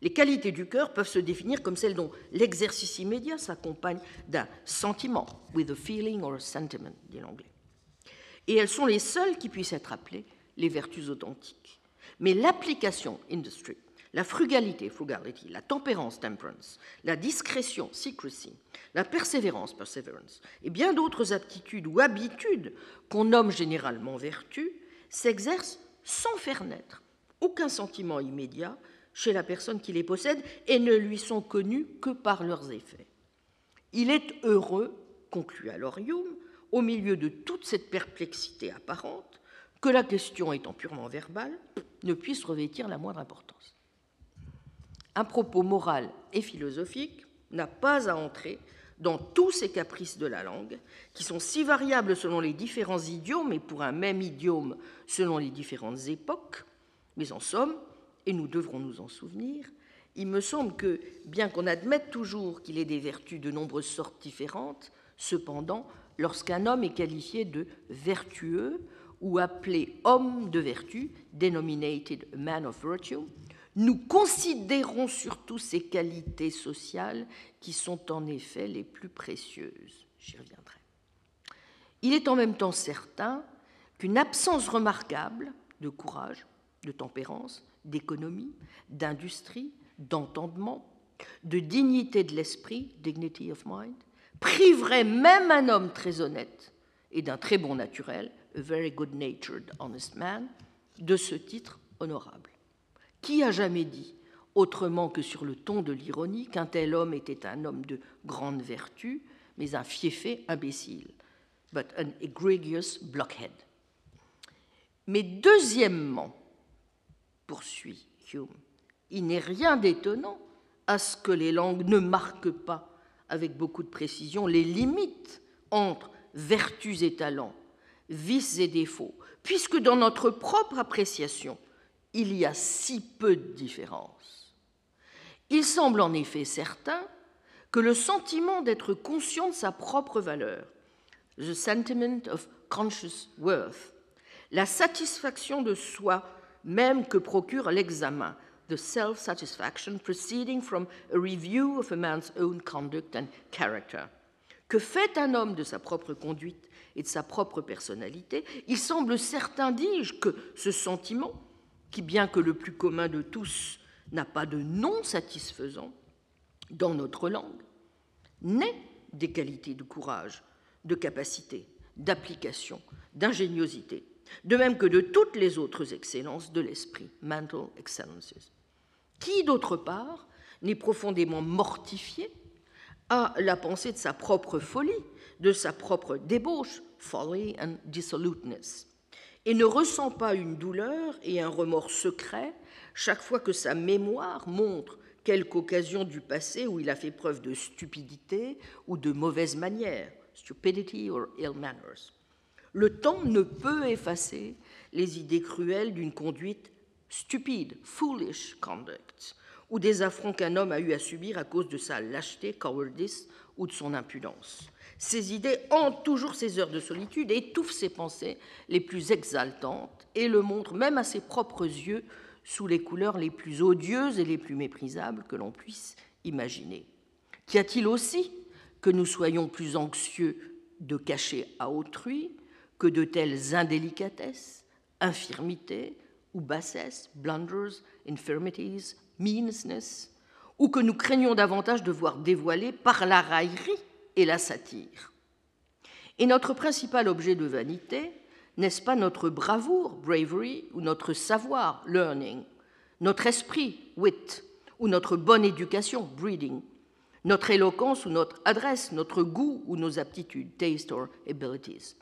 Les qualités du cœur peuvent se définir comme celles dont l'exercice immédiat s'accompagne d'un sentiment, with a feeling or a sentiment, dit l'anglais. Et elles sont les seules qui puissent être appelées les vertus authentiques. Mais l'application, industry, la frugalité, frugality, la tempérance, temperance, la discrétion, secrecy, la persévérance, perseverance, et bien d'autres aptitudes ou habitudes qu'on nomme généralement vertus, s'exercent sans faire naître aucun sentiment immédiat chez la personne qui les possède et ne lui sont connues que par leurs effets. Il est heureux, conclut alors au milieu de toute cette perplexité apparente, que la question étant purement verbale, ne puisse revêtir la moindre importance un propos moral et philosophique n'a pas à entrer dans tous ces caprices de la langue, qui sont si variables selon les différents idiomes et pour un même idiome selon les différentes époques. Mais en somme, et nous devrons nous en souvenir, il me semble que, bien qu'on admette toujours qu'il ait des vertus de nombreuses sortes différentes, cependant, lorsqu'un homme est qualifié de vertueux ou appelé homme de vertu, denominated man of virtue, nous considérons surtout ces qualités sociales qui sont en effet les plus précieuses. J'y reviendrai. Il est en même temps certain qu'une absence remarquable de courage, de tempérance, d'économie, d'industrie, d'entendement, de dignité de l'esprit, dignity of mind, priverait même un homme très honnête et d'un très bon naturel, a very good-natured honest man, de ce titre honorable. Qui a jamais dit, autrement que sur le ton de l'ironie, qu'un tel homme était un homme de grande vertu, mais un fiefé imbécile, but an egregious blockhead. Mais deuxièmement, poursuit Hume, il n'est rien d'étonnant à ce que les langues ne marquent pas avec beaucoup de précision les limites entre vertus et talents, vices et défauts, puisque dans notre propre appréciation, il y a si peu de différence. Il semble en effet certain que le sentiment d'être conscient de sa propre valeur, the sentiment of conscious worth, la satisfaction de soi même que procure l'examen, the self-satisfaction proceeding from a review of a man's own conduct and character, que fait un homme de sa propre conduite et de sa propre personnalité, il semble certain, dis-je, que ce sentiment qui, bien que le plus commun de tous, n'a pas de nom satisfaisant dans notre langue, naît des qualités de courage, de capacité, d'application, d'ingéniosité, de même que de toutes les autres excellences de l'esprit, mental excellences. Qui, d'autre part, n'est profondément mortifié à la pensée de sa propre folie, de sa propre débauche, folly and dissoluteness, et ne ressent pas une douleur et un remords secret chaque fois que sa mémoire montre quelque occasion du passé où il a fait preuve de stupidité ou de mauvaise manière, stupidity or ill manners. Le temps ne peut effacer les idées cruelles d'une conduite stupide, foolish conduct, ou des affronts qu'un homme a eu à subir à cause de sa lâcheté, cowardice ou de son impudence. Ces idées hantent toujours ses heures de solitude, étouffent ses pensées les plus exaltantes et le montrent même à ses propres yeux sous les couleurs les plus odieuses et les plus méprisables que l'on puisse imaginer. Qu'y a-t-il aussi que nous soyons plus anxieux de cacher à autrui que de telles indélicatesses, infirmités ou bassesses, blunders, infirmities, meanness, ou que nous craignons davantage de voir dévoiler par la raillerie et la satire. Et notre principal objet de vanité, n'est-ce pas notre bravoure, bravery, ou notre savoir, learning, notre esprit, wit, ou notre bonne éducation, breeding, notre éloquence ou notre adresse, notre goût ou nos aptitudes, taste or abilities.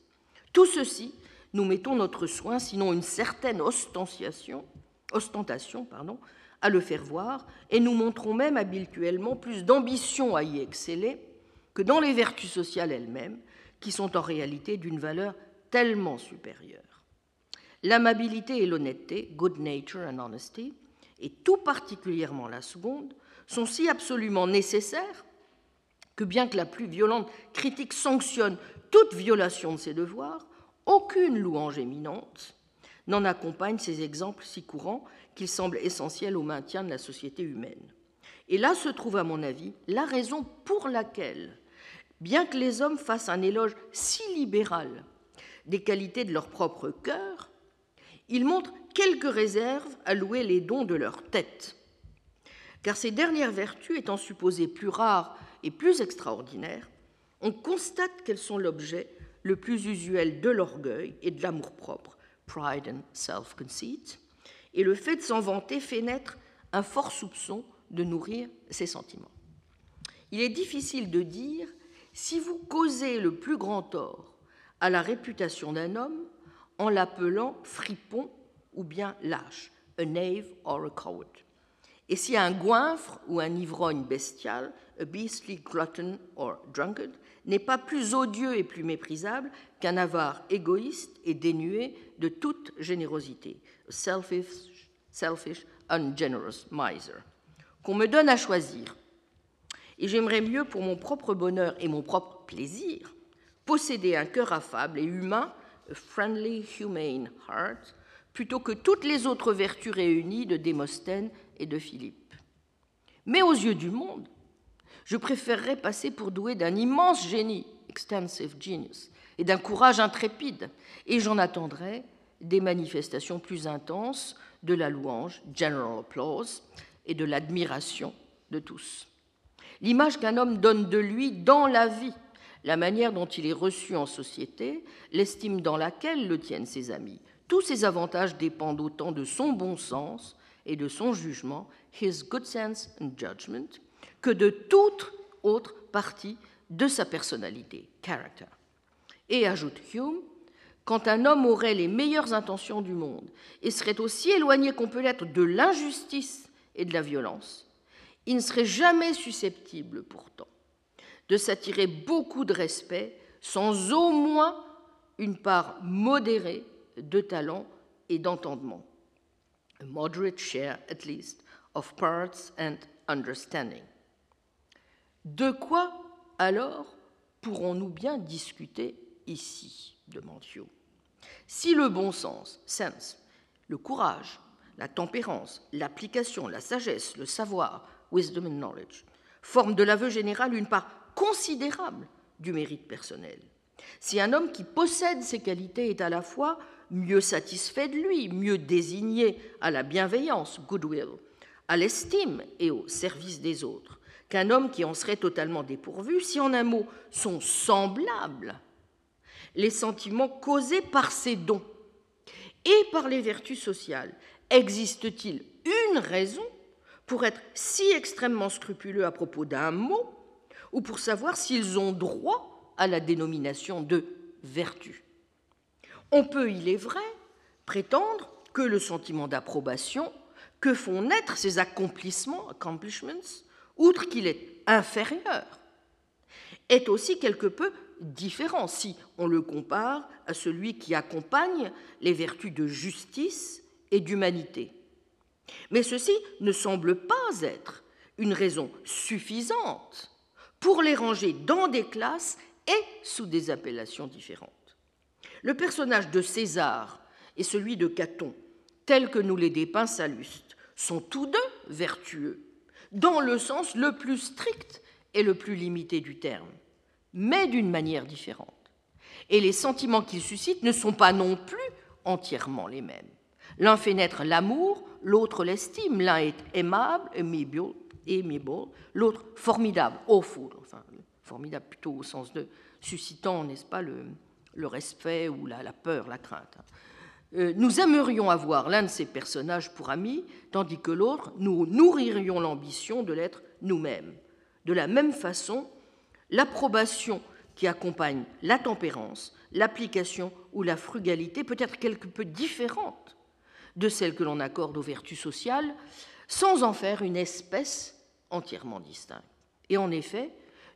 Tout ceci, nous mettons notre soin, sinon une certaine ostentation, à le faire voir, et nous montrons même habituellement plus d'ambition à y exceller que dans les vertus sociales elles-mêmes, qui sont en réalité d'une valeur tellement supérieure. L'amabilité et l'honnêteté, good nature and honesty, et tout particulièrement la seconde, sont si absolument nécessaires que bien que la plus violente critique sanctionne toute violation de ses devoirs, aucune louange éminente n'en accompagne ces exemples si courants qu'il semble essentiel au maintien de la société humaine. Et là se trouve, à mon avis, la raison pour laquelle, bien que les hommes fassent un éloge si libéral des qualités de leur propre cœur, ils montrent quelques réserves à louer les dons de leur tête. Car ces dernières vertus étant supposées plus rares et plus extraordinaires, on constate qu'elles sont l'objet le plus usuel de l'orgueil et de l'amour-propre, pride and self-conceit, et le fait de s'en vanter fait naître un fort soupçon de nourrir ces sentiments. Il est difficile de dire si vous causez le plus grand tort à la réputation d'un homme en l'appelant fripon ou bien lâche, a knave or a coward. Et si un goinfre ou un ivrogne bestial, a beastly glutton or drunkard, n'est pas plus odieux et plus méprisable qu'un avare égoïste et dénué de toute générosité, selfish, selfish, ungenerous miser. Qu'on me donne à choisir. Et j'aimerais mieux pour mon propre bonheur et mon propre plaisir posséder un cœur affable et humain a friendly, humane heart, plutôt que toutes les autres vertus réunies de Démosthène et de Philippe. Mais aux yeux du monde, je préférerais passer pour doué d'un immense génie, extensive genius, et d'un courage intrépide, et j'en attendrais des manifestations plus intenses de la louange, general applause, et de l'admiration de tous. L'image qu'un homme donne de lui dans la vie la manière dont il est reçu en société, l'estime dans laquelle le tiennent ses amis. Tous ces avantages dépendent autant de son bon sens et de son jugement, his good sense and judgment, que de toute autre partie de sa personnalité, character. Et ajoute Hume, quand un homme aurait les meilleures intentions du monde et serait aussi éloigné qu'on peut l'être de l'injustice et de la violence, il ne serait jamais susceptible pourtant de s'attirer beaucoup de respect sans au moins une part modérée de talent et d'entendement. A moderate share, at least, of parts and understanding. De quoi, alors, pourrons-nous bien discuter ici? demande Hugh. Si le bon sens, sense, le courage, la tempérance, l'application, la sagesse, le savoir, wisdom and knowledge, forment de l'aveu général une part considérable du mérite personnel. Si un homme qui possède ces qualités est à la fois mieux satisfait de lui, mieux désigné à la bienveillance, goodwill, à l'estime et au service des autres, qu'un homme qui en serait totalement dépourvu, si en un mot sont semblables les sentiments causés par ces dons et par les vertus sociales, existe-t-il une raison pour être si extrêmement scrupuleux à propos d'un mot ou pour savoir s'ils ont droit à la dénomination de vertu? On peut, il est vrai, prétendre que le sentiment d'approbation que font naître ces accomplissements, accomplishments, outre qu'il est inférieur, est aussi quelque peu différent si on le compare à celui qui accompagne les vertus de justice et d'humanité. Mais ceci ne semble pas être une raison suffisante pour les ranger dans des classes et sous des appellations différentes. Le personnage de César et celui de Caton, tels que nous les dépeint Salluste, sont tous deux vertueux, dans le sens le plus strict et le plus limité du terme, mais d'une manière différente. Et les sentiments qu'ils suscitent ne sont pas non plus entièrement les mêmes. L'un fait naître l'amour, l'autre l'estime, l'un est aimable, l'autre formidable, awful, enfin formidable plutôt au sens de suscitant, n'est-ce pas, le, respect ou la, la, peur, la crainte. Euh, nous aimerions avoir l'un de ces personnages pour ami, tandis que l'autre, nous nourririons l'ambition de l'être nous-mêmes. De la même façon, l'approbation qui accompagne la tempérance, l'application ou la frugalité peut être quelque peu différente de celle que l'on accorde aux vertus sociales, sans en faire une espèce entièrement distincte. Et en effet,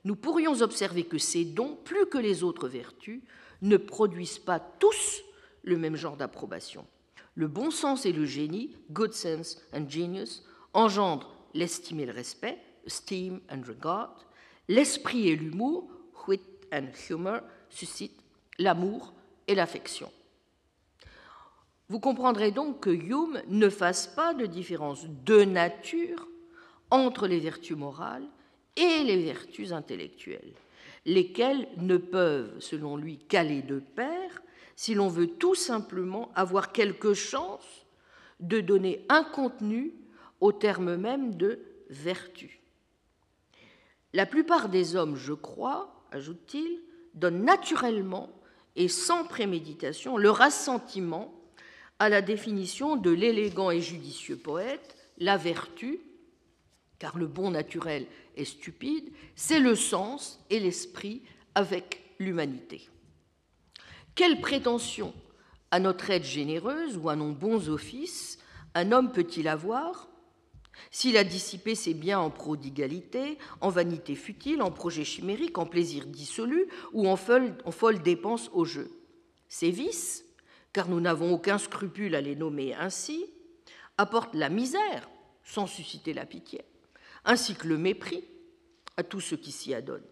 nous pourrions observer que ces dons, plus que les autres vertus, ne produisent pas tous le même genre d'approbation. Le bon sens et le génie, good sense and genius, engendrent l'estime et le respect, esteem and regard. L'esprit et l'humour, wit and humor, suscitent l'amour et l'affection. Vous comprendrez donc que Hume ne fasse pas de différence de nature entre les vertus morales et les vertus intellectuelles, lesquelles ne peuvent, selon lui, qu'aller de pair si l'on veut tout simplement avoir quelque chance de donner un contenu au terme même de vertu. La plupart des hommes, je crois, ajoute-t-il, donnent naturellement et sans préméditation leur assentiment à la définition de l'élégant et judicieux poète, la vertu, car le bon naturel est stupide, c'est le sens et l'esprit avec l'humanité. Quelle prétention à notre aide généreuse ou à nos bons offices un homme peut-il avoir s'il a dissipé ses biens en prodigalité, en vanité futile, en projets chimériques, en plaisirs dissolus ou en folles folle dépenses au jeu? Ces vices, car nous n'avons aucun scrupule à les nommer ainsi, apportent la misère sans susciter la pitié, ainsi que le mépris à tous ceux qui s'y adonnent.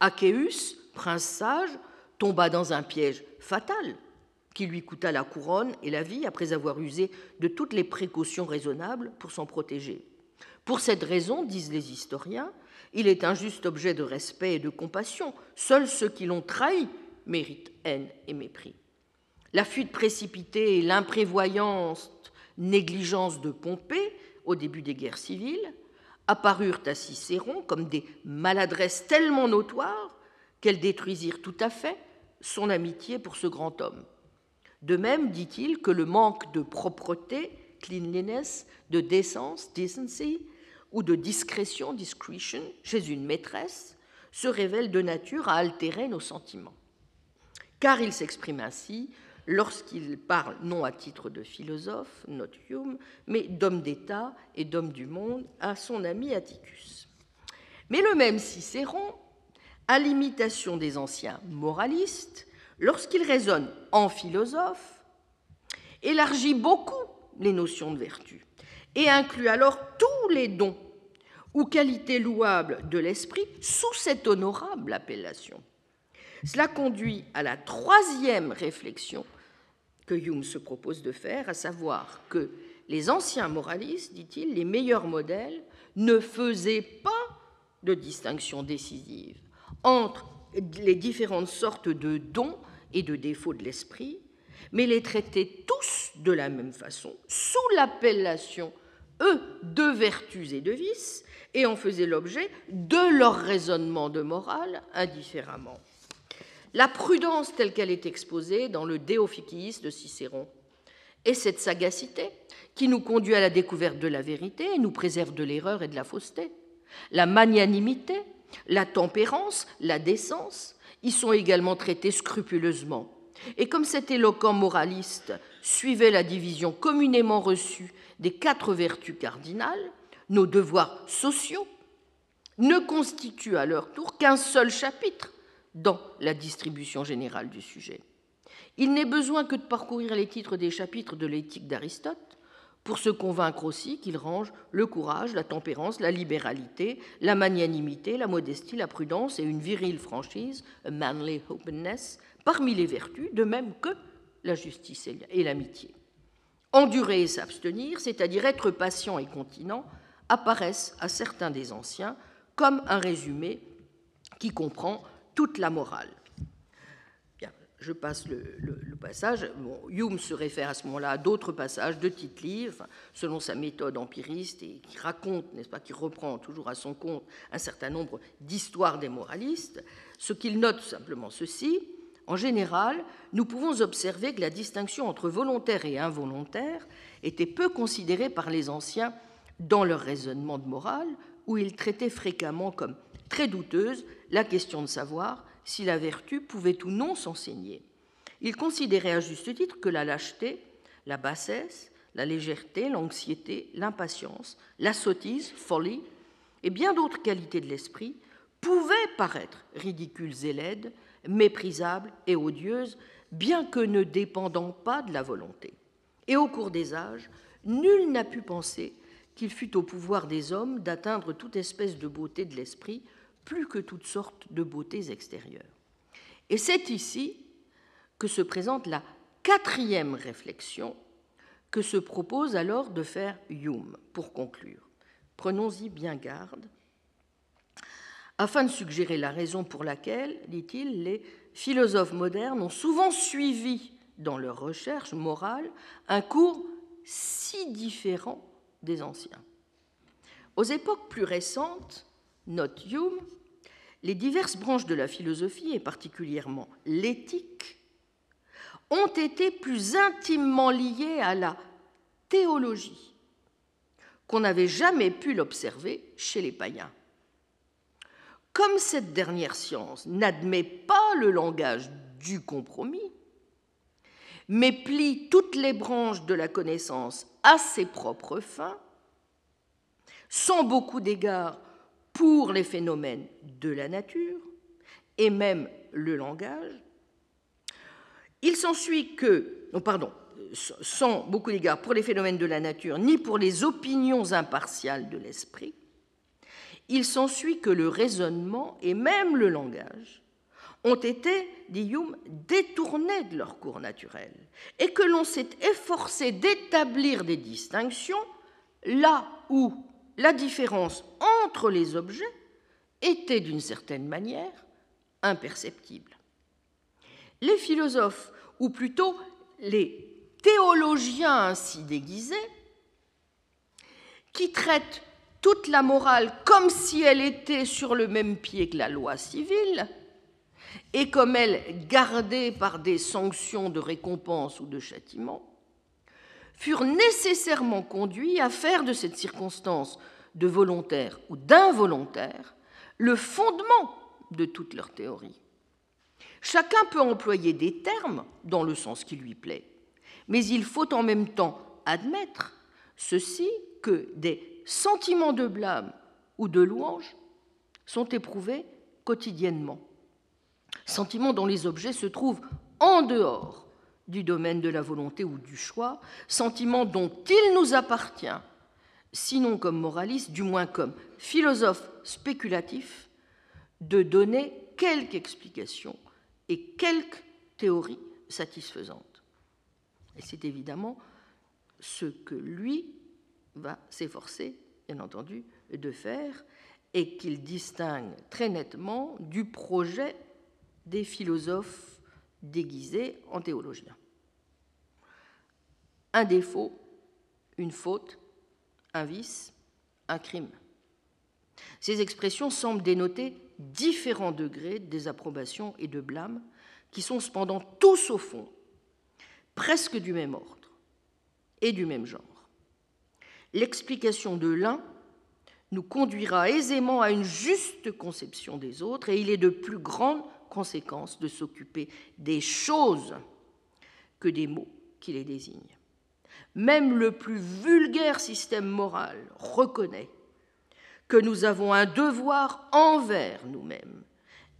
Achéus, prince sage, tomba dans un piège fatal qui lui coûta la couronne et la vie après avoir usé de toutes les précautions raisonnables pour s'en protéger. Pour cette raison, disent les historiens, il est un juste objet de respect et de compassion. Seuls ceux qui l'ont trahi méritent haine et mépris. La fuite précipitée et l'imprévoyante négligence de Pompée au début des guerres civiles apparurent à Cicéron comme des maladresses tellement notoires qu'elles détruisirent tout à fait son amitié pour ce grand homme. De même, dit-il, que le manque de propreté, cleanliness, de décence, decency, ou de discrétion, discretion, chez une maîtresse, se révèle de nature à altérer nos sentiments. Car il s'exprime ainsi lorsqu'il parle non à titre de philosophe, not Hume, mais d'homme d'État et d'homme du monde à son ami Atticus. Mais le même Cicéron, à l'imitation des anciens moralistes, lorsqu'il raisonne en philosophe, élargit beaucoup les notions de vertu et inclut alors tous les dons ou qualités louables de l'esprit sous cette honorable appellation. Cela conduit à la troisième réflexion que Hume se propose de faire, à savoir que les anciens moralistes, dit-il, les meilleurs modèles, ne faisaient pas de distinction décisive entre les différentes sortes de dons et de défauts de l'esprit, mais les traitaient tous de la même façon, sous l'appellation, eux, de vertus et de vices, et en faisaient l'objet de leur raisonnement de morale indifféremment. La prudence telle qu'elle est exposée dans le Déophyquis de Cicéron est cette sagacité qui nous conduit à la découverte de la vérité et nous préserve de l'erreur et de la fausseté. La magnanimité, la tempérance, la décence, y sont également traités scrupuleusement. Et comme cet éloquent moraliste suivait la division communément reçue des quatre vertus cardinales, nos devoirs sociaux ne constituent à leur tour qu'un seul chapitre dans la distribution générale du sujet. Il n'est besoin que de parcourir les titres des chapitres de l'éthique d'Aristote pour se convaincre aussi qu'il range le courage, la tempérance, la libéralité, la magnanimité, la modestie, la prudence et une virile franchise, a manly openness, parmi les vertus, de même que la justice et l'amitié. Endurer et s'abstenir, c'est-à-dire être patient et continent, apparaissent à certains des anciens comme un résumé qui comprend toute la morale je passe le, passage. Hume se réfère à ce moment-là à d'autres passages de titres livres, selon sa méthode empiriste, et qui raconte, n'est-ce pas, qui reprend toujours à son compte un certain nombre d'histoires des moralistes. Ce qu'il note simplement ceci en général, nous pouvons observer que la distinction entre volontaire et involontaire était peu considérée par les anciens dans leur raisonnement de morale, où il traitait fréquemment comme très douteuse la question de savoir si la vertu pouvait ou non s'enseigner. Il considérait à juste titre que la lâcheté, la bassesse, la légèreté, l'anxiété, l'impatience, la sottise, folie, et bien d'autres qualités de l'esprit pouvaient paraître ridicules et laides, méprisables et odieuses, bien que ne dépendant pas de la volonté. Et au cours des âges, nul n'a pu penser qu'il fût au pouvoir des hommes d'atteindre toute espèce de beauté de l'esprit, plus que toutes sortes de beautés extérieures. Et c'est ici que se présente la quatrième réflexion que se propose alors de faire Hume pour conclure. Prenons-y bien garde, afin de suggérer la raison pour laquelle, dit-il, les philosophes modernes ont souvent suivi dans leurs recherches morales un cours si différent des anciens. Aux époques plus récentes, note Hume, les diverses branches de la philosophie, et particulièrement l'éthique, ont été plus intimement liées à la théologie qu'on n'avait jamais pu l'observer chez les païens. Comme cette dernière science n'admet pas le langage du compromis, mais plie toutes les branches de la connaissance à ses propres fins, sans beaucoup d'égard pour les phénomènes de la nature et même le langage, il s'ensuit que, non, pardon, sans beaucoup d'égard pour les phénomènes de la nature, ni pour les opinions impartiales de l'esprit, il s'ensuit que le raisonnement et même le langage ont été, dit Hume, détournés de leur cours naturel, et que l'on s'est efforcé d'établir des distinctions là où la différence entre les objets était d'une certaine manière imperceptible. Les philosophes, ou plutôt les théologiens ainsi déguisés, qui traitent toute la morale comme si elle était sur le même pied que la loi civile, et comme elle gardée par des sanctions de récompense ou de châtiment, furent nécessairement conduits à faire de cette circonstance de volontaire ou d'involontaire le fondement de toute leur théorie. Chacun peut employer des termes dans le sens qui lui plaît, mais il faut en même temps admettre ceci que des sentiments de blâme ou de louange sont éprouvés quotidiennement sentiments dont les objets se trouvent en dehors du domaine de la volonté ou du choix, sentiments dont il nous appartient, sinon comme moraliste, du moins comme philosophe spéculatif, de donner quelque explication et quelque théorie satisfaisante. Et c'est évidemment ce que lui va s'efforcer, bien entendu, de faire et qu'il distingue très nettement du projet des philosophes déguisés en théologiens. Un défaut, une faute, un vice, un crime. Ces expressions semblent dénoter différents degrés de désapprobation et de blâme, qui sont cependant tous au fond presque du même ordre et du même genre. L'explication de l'un nous conduira aisément à une juste conception des autres, et il est de plus grande conséquence de s'occuper des choses que des mots qui les désignent. Même le plus vulgaire système moral reconnaît que nous avons un devoir envers nous-mêmes,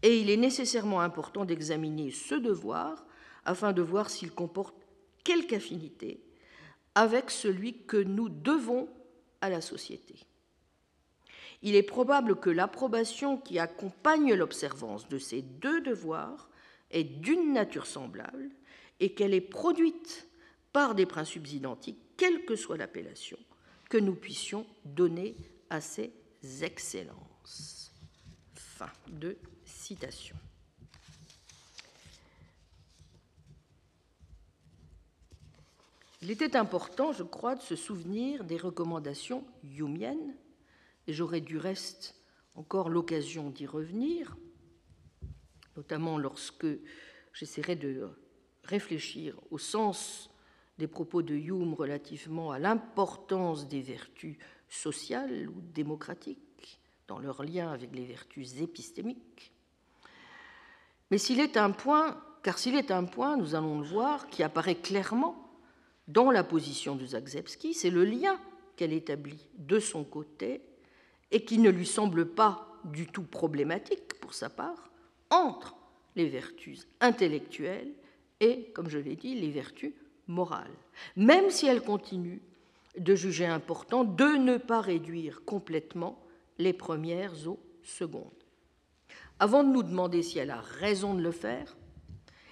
et il est nécessairement important d'examiner ce devoir afin de voir s'il comporte quelque affinité avec celui que nous devons à la société il est probable que l'approbation qui accompagne l'observance de ces deux devoirs est d'une nature semblable et qu'elle est produite par des principes identiques, quelle que soit l'appellation que nous puissions donner à ces excellences. Fin de citation. Il était important, je crois, de se souvenir des recommandations humiennes et j'aurai du reste encore l'occasion d'y revenir, notamment lorsque j'essaierai de réfléchir au sens des propos de Hume relativement à l'importance des vertus sociales ou démocratiques dans leur lien avec les vertus épistémiques. Mais s'il est un point, car s'il est un point, nous allons le voir, qui apparaît clairement dans la position de Zagzebski, c'est le lien qu'elle établit de son côté et qui ne lui semble pas du tout problématique pour sa part entre les vertus intellectuelles et, comme je l'ai dit, les vertus morales, même si elle continue de juger important de ne pas réduire complètement les premières aux secondes. Avant de nous demander si elle a raison de le faire,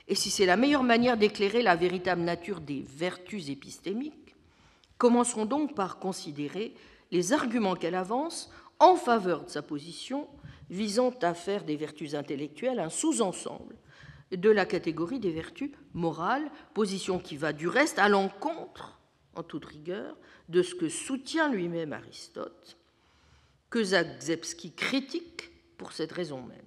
et si c'est la meilleure manière d'éclairer la véritable nature des vertus épistémiques, commencerons donc par considérer les arguments qu'elle avance en faveur de sa position visant à faire des vertus intellectuelles un sous-ensemble de la catégorie des vertus morales, position qui va du reste à l'encontre, en toute rigueur, de ce que soutient lui-même Aristote, que Zagzebski critique pour cette raison même.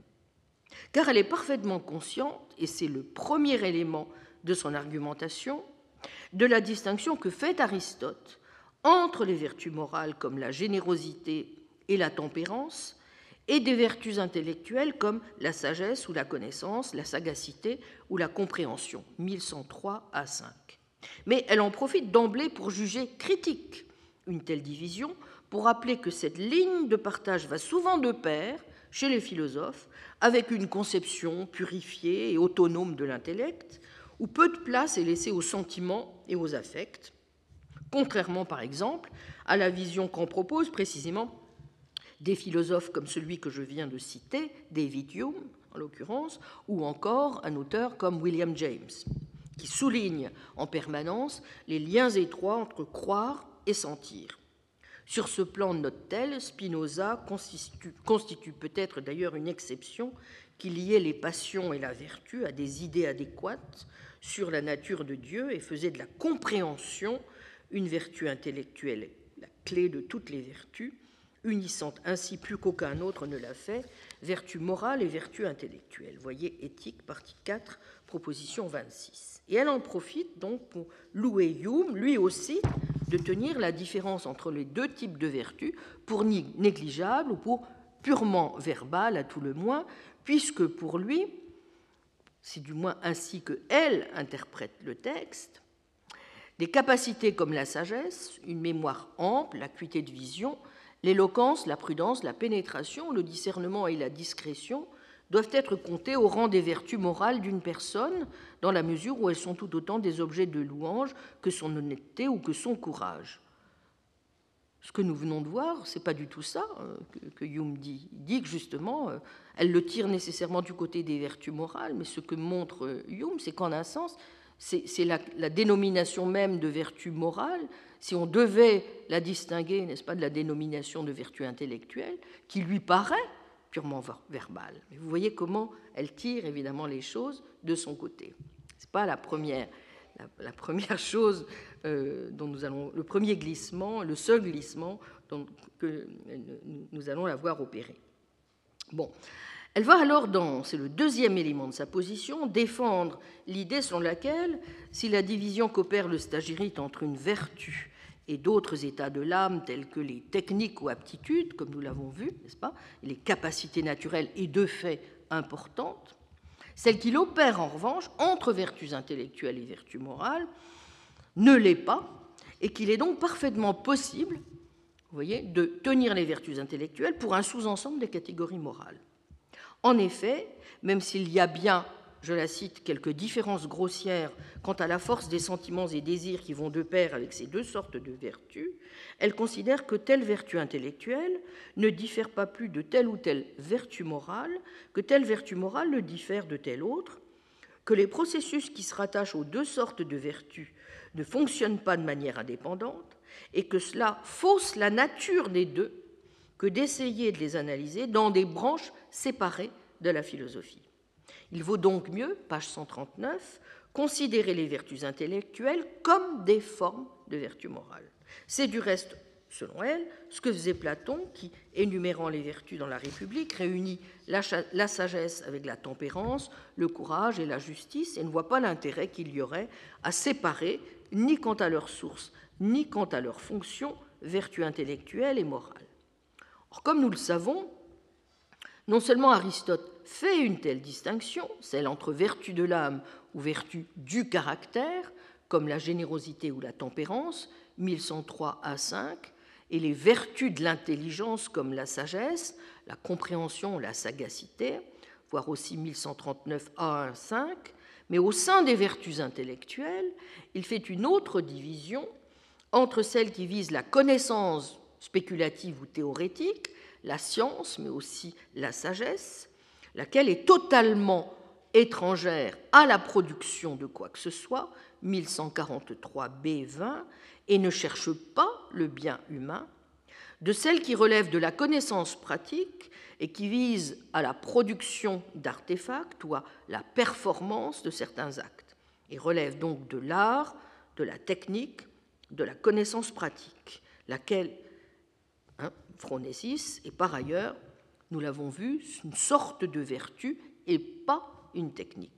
Car elle est parfaitement consciente, et c'est le premier élément de son argumentation, de la distinction que fait Aristote entre les vertus morales comme la générosité et la tempérance, et des vertus intellectuelles comme la sagesse ou la connaissance, la sagacité ou la compréhension, 1103 à 5. Mais elle en profite d'emblée pour juger critique une telle division, pour rappeler que cette ligne de partage va souvent de pair, chez les philosophes, avec une conception purifiée et autonome de l'intellect, où peu de place est laissée aux sentiments et aux affects, contrairement par exemple à la vision qu'en propose précisément des philosophes comme celui que je viens de citer, David Hume en l'occurrence, ou encore un auteur comme William James, qui souligne en permanence les liens étroits entre croire et sentir. Sur ce plan, note-t-elle, Spinoza constitue, constitue peut-être d'ailleurs une exception qui liait les passions et la vertu à des idées adéquates sur la nature de Dieu et faisait de la compréhension une vertu intellectuelle, la clé de toutes les vertus, unissant ainsi plus qu'aucun autre ne l'a fait, vertu morale et vertu intellectuelle. Voyez Éthique, partie 4, proposition 26. Et elle en profite donc pour louer Hume, lui aussi, de tenir la différence entre les deux types de vertus pour négligeable ou pour purement verbale à tout le moins, puisque pour lui, c'est du moins ainsi que elle interprète le texte, des capacités comme la sagesse, une mémoire ample, l'acuité de vision, L'éloquence, la prudence, la pénétration, le discernement et la discrétion doivent être comptés au rang des vertus morales d'une personne, dans la mesure où elles sont tout autant des objets de louange que son honnêteté ou que son courage. Ce que nous venons de voir, c'est pas du tout ça euh, que, Hume dit. Il dit que justement, euh, elle le tire nécessairement du côté des vertus morales, mais ce que montre euh, Hume, c'est qu'en un sens, c'est la, dénomination même de vertu morale, si on devait la distinguer, n'est-ce pas, de la dénomination de vertu intellectuelle, qui lui paraît purement verbale. Vous voyez comment elle tire évidemment les choses de son côté. Ce n'est pas la première, la, première chose euh, dont nous allons, le premier glissement, le seul glissement dont, que nous allons la voir opérer. Bon, elle va alors, dans, c'est le deuxième élément de sa position, défendre l'idée selon laquelle, si la division qu'opère le stagirite entre une vertu et d'autres états de l'âme, tels que les techniques ou aptitudes, comme nous l'avons vu, n'est-ce pas, les capacités naturelles et de fait importantes, celle qu'il opère en revanche entre vertus intellectuelles et vertus morales ne l'est pas, et qu'il est donc parfaitement possible, voyez, de tenir les vertus intellectuelles pour un sous-ensemble des catégories morales. En effet, même s'il y a bien, je la cite, quelques différences grossières quant à la force des sentiments et désirs qui vont de pair avec ces deux sortes de vertus, elle considère que telle vertu intellectuelle ne diffère pas plus de telle ou telle vertu morale, que telle vertu morale ne diffère de telle autre, que les processus qui se rattachent aux deux sortes de vertus ne fonctionnent pas de manière indépendante, et que cela fausse la nature des deux que d'essayer de les analyser dans des branches séparées de la philosophie. Il vaut donc mieux, page 139, considérer les vertus intellectuelles comme des formes de vertus morales. C'est du reste, selon elle, ce que faisait Platon, qui, énumérant les vertus dans la République, réunit la, la sagesse avec la tempérance, le courage et la justice, et ne voit pas l'intérêt qu'il y aurait à séparer, ni quant à leur source, ni quant à leur fonction, vertus intellectuelles et morales. Comme nous le savons, Non seulement Aristote fait une telle distinction, celle entre vertu de l'âme ou vertu du caractère, comme la générosité ou la tempérance, 1103 à 5, et les vertus de l'intelligence comme la sagesse, la compréhension, la sagacité, voire aussi 1139 à 5, mais au sein des vertus intellectuelles, il fait une autre division entre celles qui visent la connaissance spéculative ou théorétique, la science, mais aussi la sagesse, laquelle est totalement étrangère à la production de quoi que ce soit, 1143b20, et ne cherche pas le bien humain, de celles qui relèvent de la connaissance pratique et qui visent à la production d'artefacts ou à la performance de certains actes, et relèvent donc de l'art, de la technique, de la connaissance pratique, laquelle, phronésis, est par ailleurs, nous l'avons vu, une sorte de vertu et pas une technique.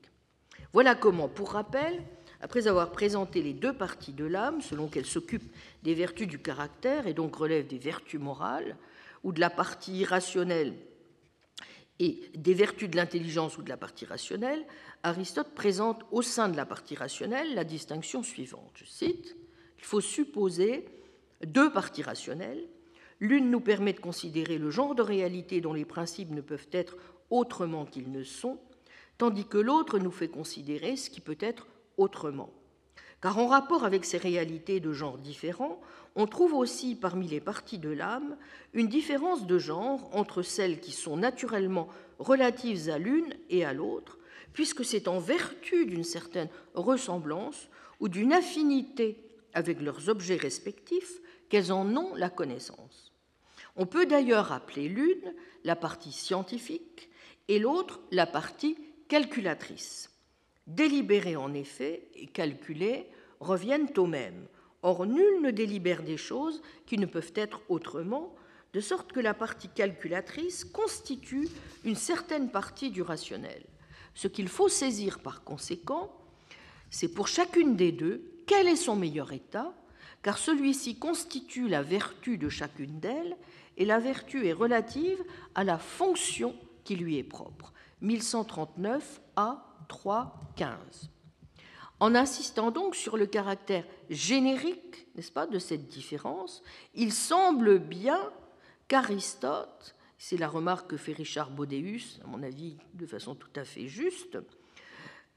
Voilà comment, pour rappel, après avoir présenté les deux parties de l'âme, selon qu'elles s'occupent des vertus du caractère et donc relèvent des vertus morales, ou de la partie irrationnelle et des vertus de l'intelligence ou de la partie rationnelle, Aristote présente au sein de la partie rationnelle la distinction suivante. Je cite Il faut supposer deux parties rationnelles. L'une nous permet de considérer le genre de réalité dont les principes ne peuvent être autrement qu'ils ne sont, tandis que l'autre nous fait considérer ce qui peut être autrement. Car en rapport avec ces réalités de genre différents, on trouve aussi parmi les parties de l'âme une différence de genre entre celles qui sont naturellement relatives à l'une et à l'autre, puisque c'est en vertu d'une certaine ressemblance ou d'une affinité avec leurs objets respectifs qu'elles en ont la connaissance. On peut d'ailleurs appeler l'une la partie scientifique et l'autre la partie calculatrice. Délibérer en effet et calculer reviennent au même. Or, nul ne délibère des choses qui ne peuvent être autrement, de sorte que la partie calculatrice constitue une certaine partie du rationnel. Ce qu'il faut saisir par conséquent, c'est pour chacune des deux quel est son meilleur état, car celui-ci constitue la vertu de chacune d'elles, et la vertu est relative à la fonction qui lui est propre. 1139 à 3.15. En insistant donc sur le caractère générique, n'est-ce pas, de cette différence, il semble bien qu'Aristote, c'est la remarque que fait Richard Bodéus, à mon avis de façon tout à fait juste,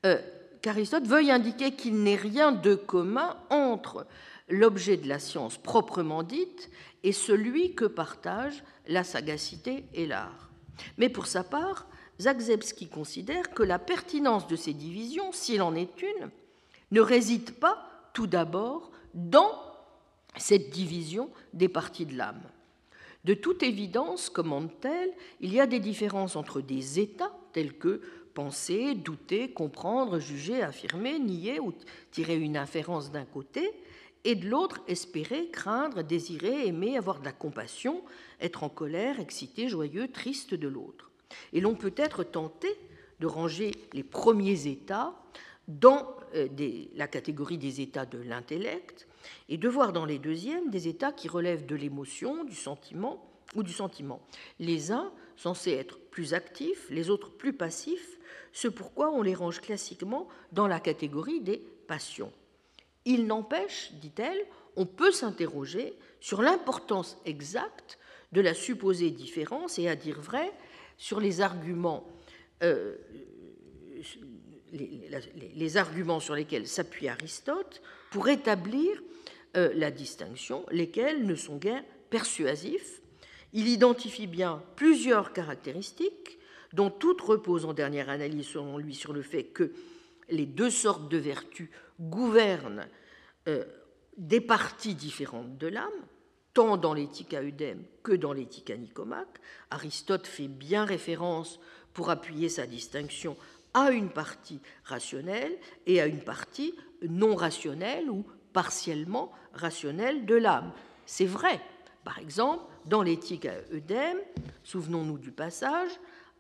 euh, qu'Aristote veuille indiquer qu'il n'est rien de commun entre l'objet de la science proprement dite et celui que partagent la sagacité et l'art. Mais pour sa part, Zagzebski considère que la pertinence de ces divisions, s'il en est une, ne réside pas tout d'abord dans cette division des parties de l'âme. De toute évidence, commente-t-elle, il y a des différences entre des états tels que penser, douter, comprendre, juger, affirmer, nier ou tirer une inférence d'un côté, et de l'autre espérer, craindre, désirer, aimer, avoir de la compassion, être en colère, excité, joyeux, triste de l'autre. Et l'on peut être tenté de ranger les premiers états dans euh, la catégorie des états de l'intellect et de voir dans les deuxièmes des états qui relèvent de l'émotion, du sentiment ou du sentiment. Les uns censés être plus actifs, les autres plus passifs, ce pourquoi on les range classiquement dans la catégorie des passions. Il n'empêche, dit-elle, on peut s'interroger sur l'importance exacte de la supposée différence et, à dire vrai, sur les arguments, euh, les, arguments sur lesquels s'appuie Aristote pour établir euh, la distinction, lesquels ne sont guère persuasifs. Il identifie bien plusieurs caractéristiques, dont toutes reposent en dernière analyse, selon lui, sur le fait que les deux sortes de vertus gouvernent euh, des parties différentes de l'âme, tant dans l'éthique à Eudème que dans l'éthique à Nicomaque. Aristote fait bien référence, pour appuyer sa distinction, à une partie rationnelle et à une partie non rationnelle ou partiellement rationnelle de l'âme. C'est vrai. Par exemple, dans l'éthique à Eudème, souvenons-nous du passage,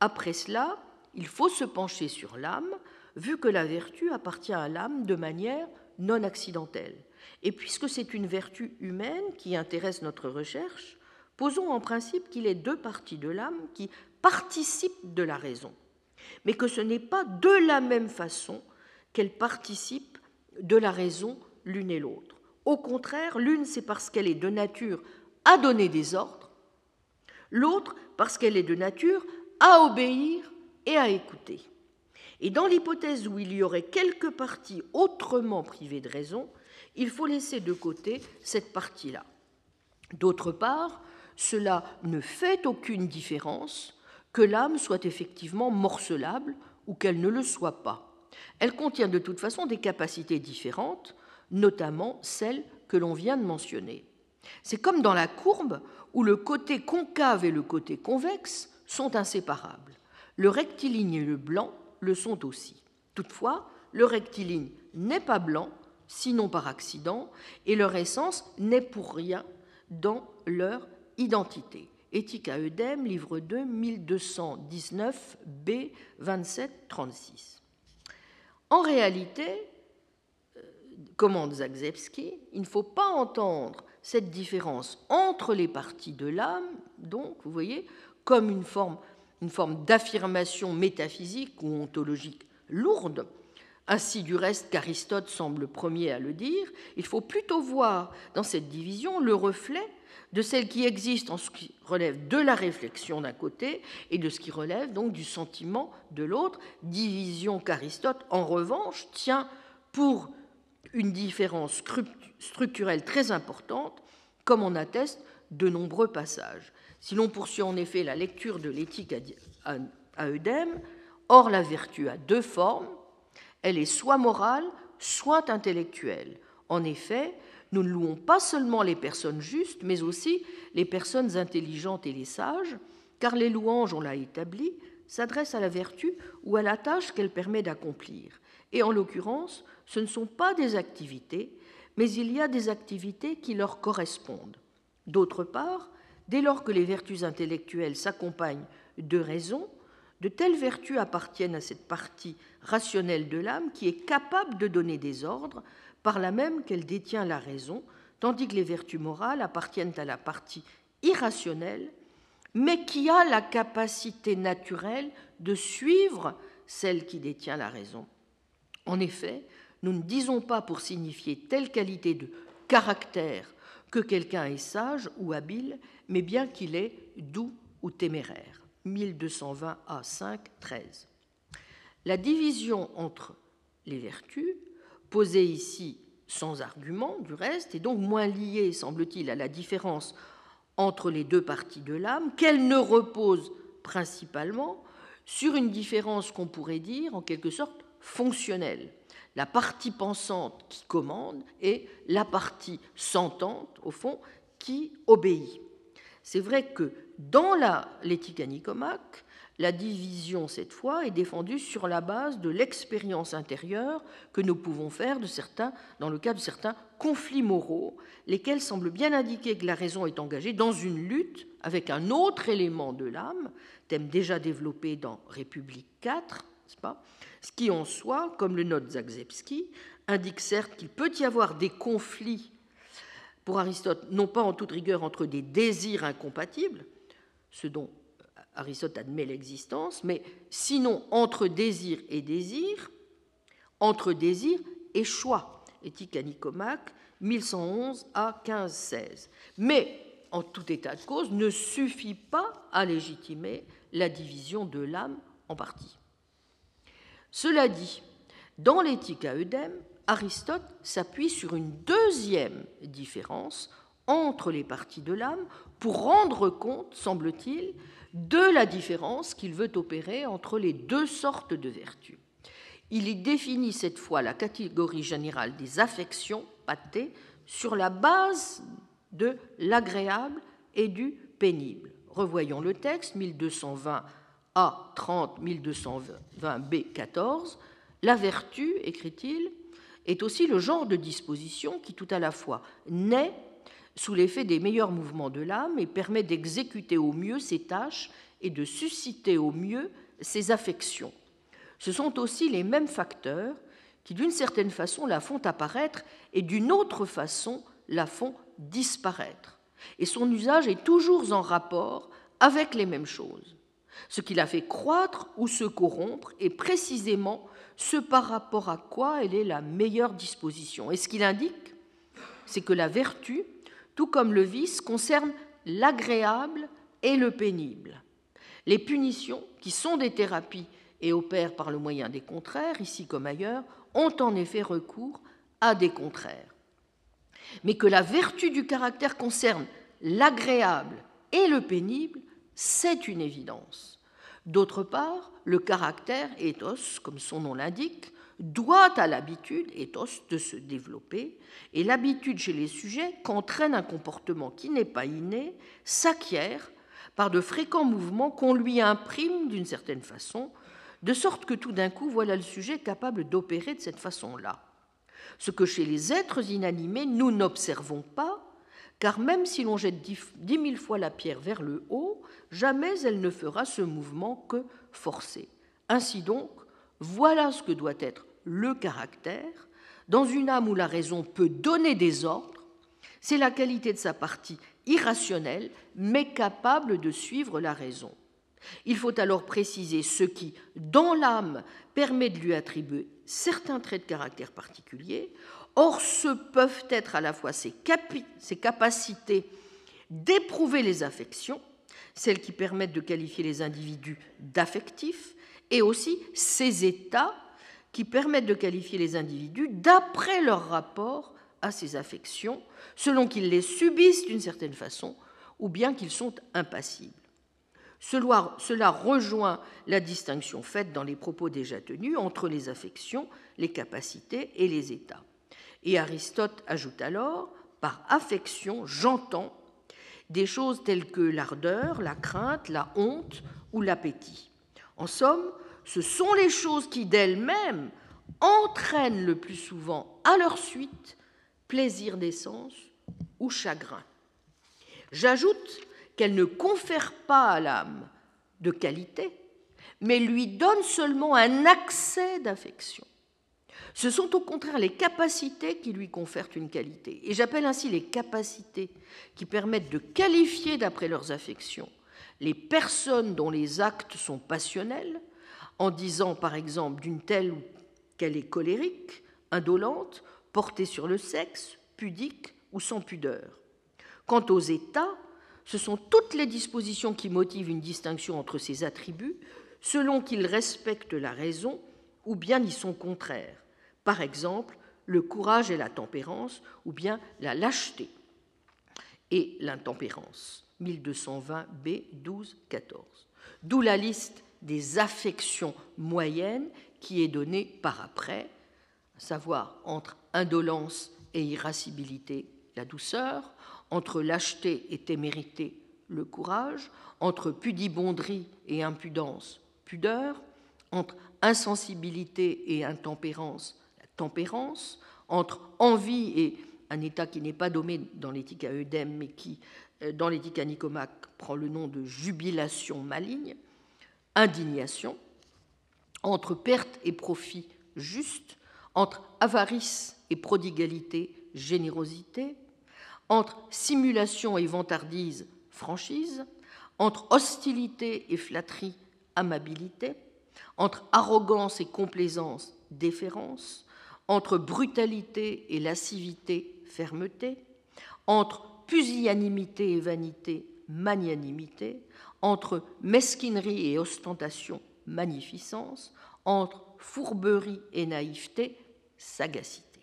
après cela, il faut se pencher sur l'âme, vu que la vertu appartient à l'âme de manière non accidentelle. Et puisque c'est une vertu humaine qui intéresse notre recherche, Posons en principe qu'il est deux parties de l'âme qui participent de la raison, mais que ce n'est pas de la même façon qu'elles participent de la raison l'une et l'autre. Au contraire, l'une, c'est parce qu'elle est de nature à donner des ordres, l'autre parce qu'elle est de nature à obéir et à écouter. Et dans l'hypothèse où il y aurait quelques parties autrement privées de raison, il faut laisser de côté cette partie-là. D'autre part, cela ne fait aucune différence que l'âme soit effectivement morcelable ou qu'elle ne le soit pas. Elle contient de toute façon des capacités différentes, notamment celles que l'on vient de mentionner. C'est comme dans la courbe où le côté concave et le côté convexe sont inséparables. Le rectiligne et le blanc le sont aussi. Toutefois, le rectiligne n'est pas blanc, sinon par accident, et leur essence n'est pour rien dans leur identité. Éthique à Eudème, livre 2, 1219, B, 27, 36. En réalité, euh, commande Zagzebski, il ne faut pas entendre cette différence entre les parties de l'âme, donc, vous voyez, comme une forme, une forme d'affirmation métaphysique ou ontologique lourde, ainsi du reste qu'Aristote semble premier à le dire, il faut plutôt voir dans cette division le reflet de celle qui existe en ce qui relève de la réflexion d'un côté et de ce qui relève donc du sentiment de l'autre, division qu'Aristote, en revanche, tient pour une différence structurelle très importante, comme en attestent de nombreux passages. Si l'on poursuit en effet la lecture de l'éthique à Eudème, or la vertu a deux formes, elle est soit morale, soit intellectuelle. En effet, nous ne louons pas seulement les personnes justes, mais aussi les personnes intelligentes et les sages, car les louanges, on l'a établi, s'adressent à la vertu ou à la tâche qu'elle permet d'accomplir. Et en l'occurrence, ce ne sont pas des activités, mais il y a des activités qui leur correspondent. D'autre part, dès lors que les vertus intellectuelles s'accompagnent de raisons, de telles vertus appartiennent à cette partie rationnelle de l'âme qui est capable de donner des ordres, par là même qu'elle détient la raison, tandis que les vertus morales appartiennent à la partie irrationnelle, mais qui a la capacité naturelle de suivre celle qui détient la raison. En effet, nous ne disons pas pour signifier telle qualité de caractère que quelqu'un est sage ou habile, mais bien qu'il est doux ou téméraire. 1220 à 5, 13. La division entre les vertus posée ici sans argument du reste, est donc moins liée, semble-t-il, à la différence entre les deux parties de l'âme, qu'elle ne repose principalement sur une différence qu'on pourrait dire en quelque sorte fonctionnelle. La partie pensante qui commande et la partie sentante, au fond, qui obéit. C'est vrai que dans l'éthique à Nicomaque, la division, cette fois, est défendue sur la base de l'expérience intérieure que nous pouvons faire de certains, dans le cas de certains conflits moraux, lesquels semblent bien indiquer que la raison est engagée dans une lutte avec un autre élément de l'âme, thème déjà développé dans République 4, ce qui en soi, comme le note Zagzebski, indique certes qu'il peut y avoir des conflits, pour Aristote, non pas en toute rigueur entre des désirs incompatibles, ce dont Aristote admet l'existence, mais sinon entre désir et désir, entre désir et choix. Éthique à Nicomaque, 1111 à 1516. Mais, en tout état de cause, ne suffit pas à légitimer la division de l'âme en partie. Cela dit, dans l'éthique à Eudème, Aristote s'appuie sur une deuxième différence entre les parties de l'âme pour rendre compte, semble-t-il, de la différence qu'il veut opérer entre les deux sortes de vertus. Il y définit cette fois la catégorie générale des affections pâtées sur la base de l'agréable et du pénible. Revoyons le texte 1220 A 30 1220 B 14. La vertu, écrit-il, est aussi le genre de disposition qui tout à la fois naît sous l'effet des meilleurs mouvements de l'âme et permet d'exécuter au mieux ses tâches et de susciter au mieux ses affections. Ce sont aussi les mêmes facteurs qui, d'une certaine façon, la font apparaître et d'une autre façon, la font disparaître. et son usage est toujours en rapport avec les mêmes choses. Ce qui la fait croître ou se corrompre est précisément ce par rapport à quoi elle est la meilleure disposition. Et ce qu'il indique, c'est que la vertu, tout comme le vice, concerne l'agréable et le pénible. Les punitions, qui sont des thérapies et opèrent par le moyen des contraires, ici comme ailleurs, ont en effet recours à des contraires. Mais que la vertu du caractère concerne l'agréable et le pénible, c'est une évidence. D'autre part, le caractère ethos, comme son nom l'indique, doit à l'habitude ethos de se développer, et l'habitude chez les sujets qu'entraîne un comportement qui n'est pas inné s'acquiert par de fréquents mouvements qu'on lui imprime d'une certaine façon, de sorte que tout d'un coup, voilà le sujet capable d'opérer de cette façon-là. Ce que chez les êtres inanimés, nous n'observons pas, car même si l'on jette dix mille fois la pierre vers le haut, jamais elle ne fera ce mouvement que forcé. Ainsi donc, voilà ce que doit être le caractère. Dans une âme où la raison peut donner des ordres, c'est la qualité de sa partie irrationnelle, mais capable de suivre la raison. Il faut alors préciser ce qui, dans l'âme, permet de lui attribuer certains traits de caractère particuliers. Or, ce peuvent être à la fois ses, ses capacités d'éprouver les affections, celles qui permettent de qualifier les individus d'affectifs, et aussi ces états qui permettent de qualifier les individus d'après leur rapport à ces affections, selon qu'ils les subissent d'une certaine façon ou bien qu'ils sont impassibles. Cela rejoint la distinction faite dans les propos déjà tenus entre les affections, les capacités et les états. Et Aristote ajoute alors, par affection, j'entends des choses telles que l'ardeur, la crainte, la honte ou l'appétit. En somme, ce sont les choses qui d'elles-mêmes entraînent le plus souvent à leur suite plaisir d'essence ou chagrin. J'ajoute qu'elles ne confèrent pas à l'âme de qualité, mais lui donnent seulement un accès d'affection. Ce sont au contraire les capacités qui lui confèrent une qualité. Et j'appelle ainsi les capacités qui permettent de qualifier d'après leurs affections les personnes dont les actes sont passionnels, en disant par exemple d'une telle qu'elle est colérique, indolente, portée sur le sexe, pudique ou sans pudeur. Quant aux états, ce sont toutes les dispositions qui motivent une distinction entre ces attributs, selon qu'ils respectent la raison ou bien y sont contraires par exemple le courage et la tempérance, ou bien la lâcheté et l'intempérance. 1220 B 12 14. D'où la liste des affections moyennes qui est donnée par après, à savoir entre indolence et irascibilité, la douceur, entre lâcheté et témérité, le courage, entre pudibonderie et impudence, pudeur, entre insensibilité et intempérance, tempérance, entre envie et un état qui n'est pas nommé dans l'éthique à œdème, mais qui, euh, dans l'éthique à Nicomaque, prend le nom de jubilation maligne, indignation, entre perte et profit juste, entre avarice et prodigalité, générosité, entre simulation et vantardise, franchise, entre hostilité et flatterie, amabilité, entre arrogance et complaisance, déférence, entre brutalité et lascivité, fermeté, entre pusillanimité et vanité, magnanimité, entre mesquinerie et ostentation, magnificence, entre fourberie et naïveté, sagacité.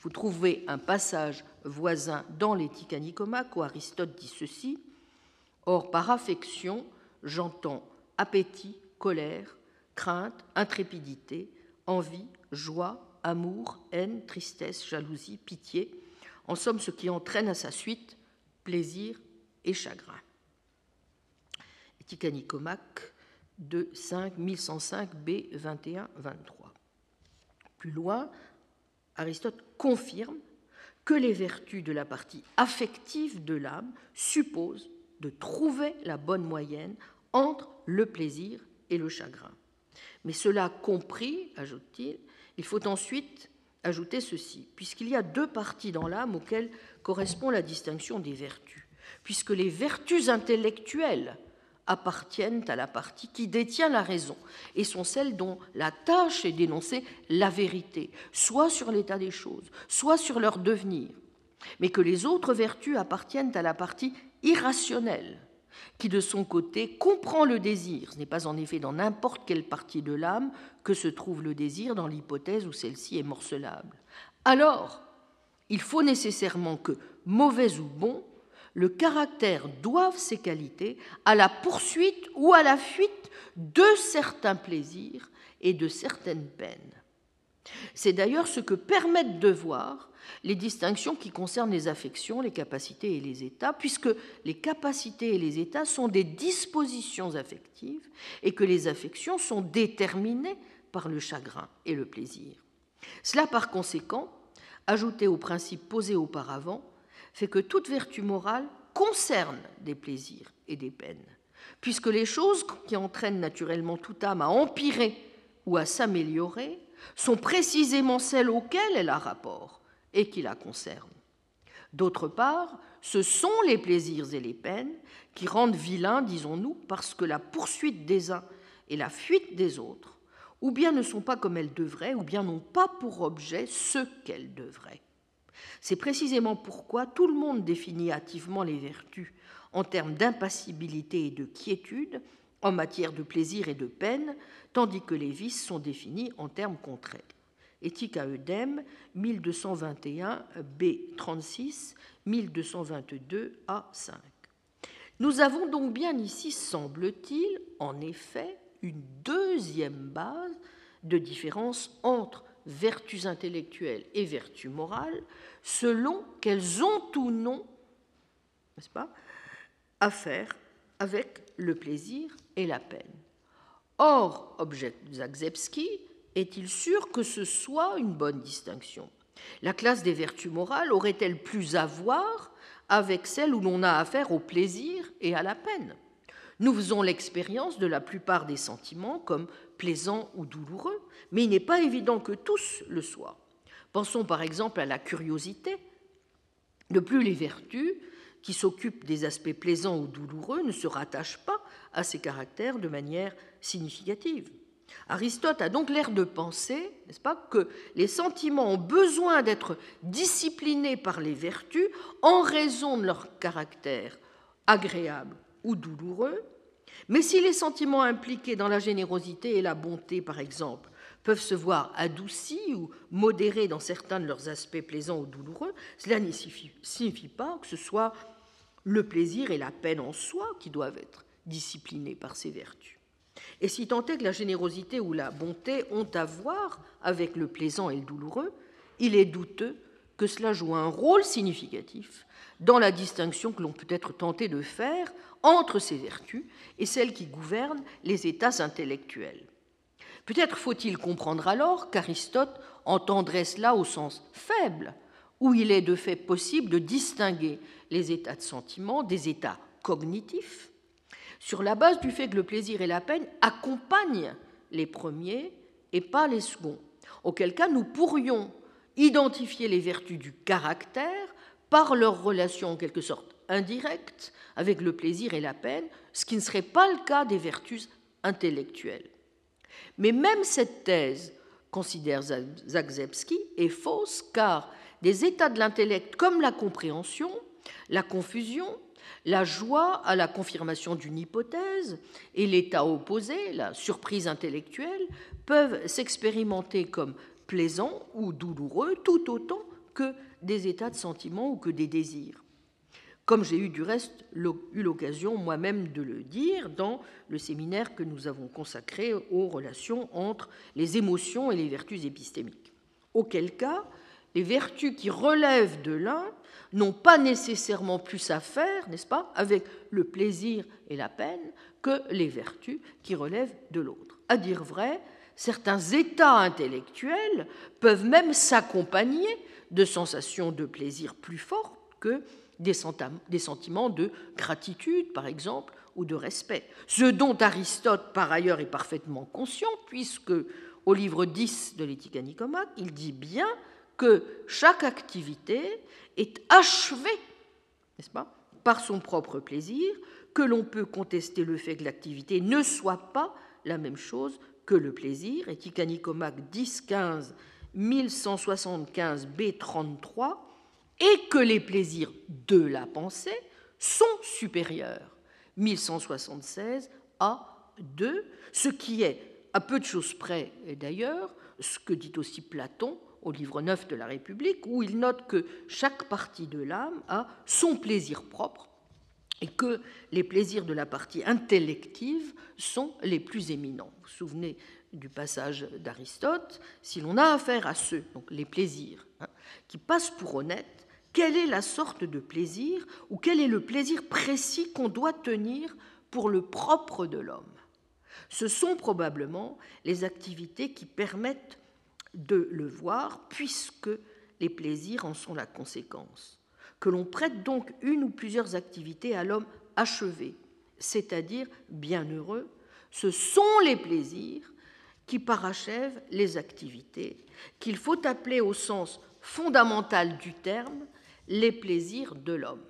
Vous trouvez un passage voisin dans l'éthique à où Aristote dit ceci Or, par affection, j'entends appétit, colère, crainte, intrépidité, envie, joie, amour, haine, tristesse, jalousie, pitié, en somme ce qui entraîne à sa suite plaisir et chagrin. Éthique Nicomaque de 5, 1105 B 21-23. Plus loin, Aristote confirme que les vertus de la partie affective de l'âme supposent de trouver la bonne moyenne entre le plaisir et le chagrin. Mais cela compris, ajoute-t-il, il faut ensuite ajouter ceci, puisqu'il y a deux parties dans l'âme auxquelles correspond la distinction des vertus, puisque les vertus intellectuelles appartiennent à la partie qui détient la raison et sont celles dont la tâche est d'énoncer la vérité, soit sur l'état des choses, soit sur leur devenir, mais que les autres vertus appartiennent à la partie irrationnelle, qui de son côté comprend le désir. Ce n'est pas en effet dans n'importe quelle partie de l'âme que se trouve le désir dans l'hypothèse où celle-ci est morcelable. Alors, il faut nécessairement que, mauvais ou bon, le caractère doive ses qualités à la poursuite ou à la fuite de certains plaisirs et de certaines peines. C'est d'ailleurs ce que permettent de voir les distinctions qui concernent les affections, les capacités et les états, puisque les capacités et les états sont des dispositions affectives et que les affections sont déterminées par le chagrin et le plaisir. Cela, par conséquent, ajouté au principe posé auparavant, fait que toute vertu morale concerne des plaisirs et des peines, puisque les choses qui entraînent naturellement toute âme à empirer ou à s'améliorer sont précisément celles auxquelles elle a rapport et qui la concernent. D'autre part, ce sont les plaisirs et les peines qui rendent vilains, disons-nous, parce que la poursuite des uns et la fuite des autres, ou bien ne sont pas comme elles devraient, ou bien n'ont pas pour objet ce qu'elles devraient. C'est précisément pourquoi tout le monde définit hâtivement les vertus en termes d'impassibilité et de quiétude, en matière de plaisir et de peine, tandis que les vices sont définis en termes contraires. Éthique à Eudème, 1221 B36, 1222 A5. Nous avons donc bien ici, semble-t-il, en effet, une deuxième base de différence entre vertus intellectuelles et vertus morales, selon qu'elles ont ou non, n'est-ce pas, affaire avec le plaisir et la peine. Or, objecte Zagzebski, est-il sûr que ce soit une bonne distinction? La classe des vertus morales aurait-elle plus à voir avec celle où l'on a affaire au plaisir et à la peine? Nous faisons l'expérience de la plupart des sentiments comme plaisant ou douloureux, mais il n'est pas évident que tous le soient. Pensons par exemple à la curiosité. De plus, les vertus qui s'occupent des aspects plaisants ou douloureux ne se rattachent pas à ces caractères de manière significative. Aristote a donc l'air de penser, n'est-ce pas, que les sentiments ont besoin d'être disciplinés par les vertus en raison de leur caractère agréable ou douloureux, mais si les sentiments impliqués dans la générosité et la bonté, par exemple, peuvent se voir adoucis ou modérés dans certains de leurs aspects plaisants ou douloureux, cela ne signifie pas que ce soit le plaisir et la peine en soi qui doivent être disciplinés par ces vertus. Et si tant est que la générosité ou la bonté ont à voir avec le plaisant et le douloureux, il est douteux que cela joue un rôle significatif dans la distinction que l'on peut être tenté de faire entre ces vertus et celles qui gouvernent les états intellectuels. Peut-être faut-il comprendre alors qu'Aristote entendrait cela au sens faible, où il est de fait possible de distinguer les états de sentiment des états cognitifs, sur la base du fait que le plaisir et la peine accompagnent les premiers et pas les seconds, auquel cas nous pourrions identifier les vertus du caractère par leur relation en quelque sorte indirecte avec le plaisir et la peine, ce qui ne serait pas le cas des vertus intellectuelles. Mais même cette thèse, considère Zagzebski, est fausse car des états de l'intellect comme la compréhension, la confusion, la joie à la confirmation d'une hypothèse et l'état opposé, la surprise intellectuelle, peuvent s'expérimenter comme plaisants ou douloureux tout autant que des états de sentiment ou que des désirs comme j'ai eu du reste eu l'occasion moi-même de le dire dans le séminaire que nous avons consacré aux relations entre les émotions et les vertus épistémiques. Auquel cas, les vertus qui relèvent de l'un n'ont pas nécessairement plus à faire, n'est-ce pas, avec le plaisir et la peine que les vertus qui relèvent de l'autre. À dire vrai, certains états intellectuels peuvent même s'accompagner de sensations de plaisir plus fortes que des sentiments de gratitude, par exemple, ou de respect. Ce dont Aristote, par ailleurs, est parfaitement conscient, puisque au livre 10 de l'Éthique à Nicomaque, il dit bien que chaque activité est achevée, n'est-ce pas, par son propre plaisir, que l'on peut contester le fait que l'activité ne soit pas la même chose que le plaisir, et 10, 15, 1175 B33, et que les plaisirs de la pensée sont supérieurs, 1176 à 2, ce qui est, à peu de choses près d'ailleurs, ce que dit aussi Platon au livre 9 de la République, où il note que chaque partie de l'âme a son plaisir propre et que les plaisirs de la partie intellective sont les plus éminents. Vous vous souvenez du passage d'Aristote, si l'on a affaire à ceux, donc les plaisirs, hein, qui passent pour honnêtes, quelle est la sorte de plaisir ou quel est le plaisir précis qu'on doit tenir pour le propre de l'homme? Ce sont probablement les activités qui permettent de le voir, puisque les plaisirs en sont la conséquence. Que l'on prête donc une ou plusieurs activités à l'homme achevé, c'est-à-dire bienheureux, ce sont les plaisirs qui parachèvent les activités, qu'il faut appeler au sens fondamental du terme les plaisirs de l'homme.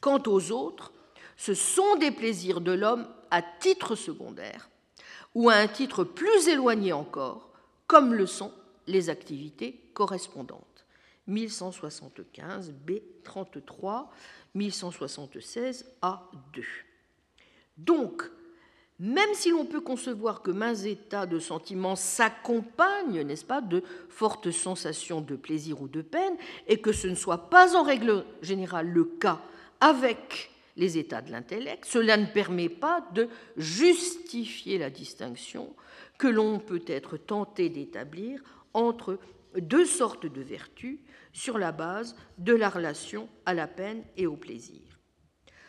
Quant aux autres, ce sont des plaisirs de l'homme à titre secondaire ou à un titre plus éloigné encore, comme le sont les activités correspondantes. 1175 B 33, 1176 A 2. Donc, même si l'on peut concevoir que mains états de sentiments s'accompagnent, n'est-ce pas, de fortes sensations de plaisir ou de peine, et que ce ne soit pas en règle générale le cas avec les états de l'intellect, cela ne permet pas de justifier la distinction que l'on peut être tenté d'établir entre deux sortes de vertus sur la base de la relation à la peine et au plaisir.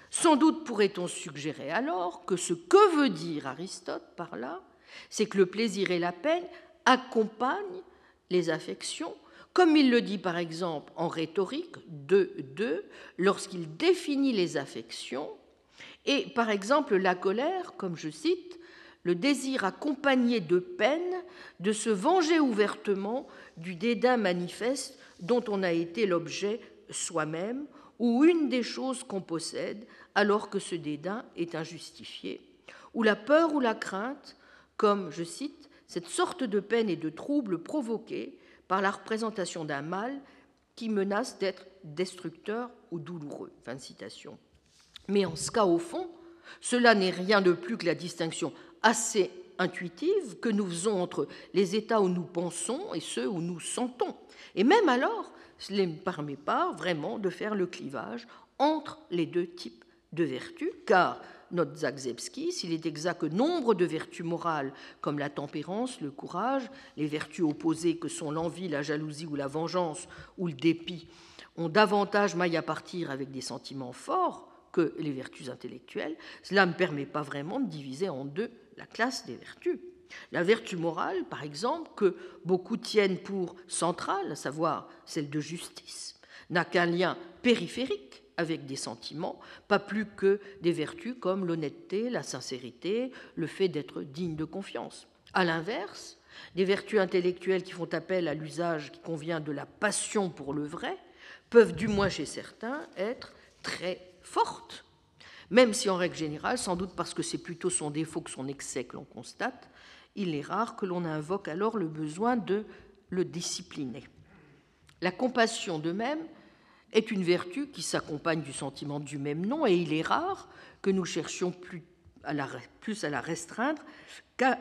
Sans doute pourrait-on suggérer alors que ce que veut dire Aristote par là, c'est que le plaisir et la peine accompagnent les affections, comme il le dit par exemple en rhétorique 2.2 lorsqu'il définit les affections, et par exemple la colère, comme je cite, le désir accompagné de peine de se venger ouvertement du dédain manifeste dont on a été l'objet soi-même ou une des choses qu'on possède alors que ce dédain est injustifié, ou la peur ou la crainte, comme, je cite, cette sorte de peine et de trouble provoquée par la représentation d'un mal qui menace d'être destructeur ou douloureux. Fin citation. Mais en ce cas, au fond, cela n'est rien de plus que la distinction assez intuitive que nous faisons entre les états où nous pensons et ceux où nous sentons. Et même alors, cela ne permet pas vraiment de faire le clivage entre les deux types de vertus, car, note Zagzebski, s'il est exact que nombre de vertus morales, comme la tempérance, le courage, les vertus opposées que sont l'envie, la jalousie ou la vengeance, ou le dépit, ont davantage maille à partir avec des sentiments forts que les vertus intellectuelles, cela ne permet pas vraiment de diviser en deux la classe des vertus. La vertu morale, par exemple, que beaucoup tiennent pour centrale, à savoir celle de justice, n'a qu'un lien périphérique avec des sentiments, pas plus que des vertus comme l'honnêteté, la sincérité, le fait d'être digne de confiance. À l'inverse, des vertus intellectuelles qui font appel à l'usage qui convient de la passion pour le vrai peuvent, du moins chez certains, être très fortes, même si en règle générale, sans doute parce que c'est plutôt son défaut que son excès que l'on constate, il est rare que l'on invoque alors le besoin de le discipliner. La compassion de même est une vertu qui s'accompagne du sentiment du même nom et il est rare que nous cherchions plus à la, restreindre qu'à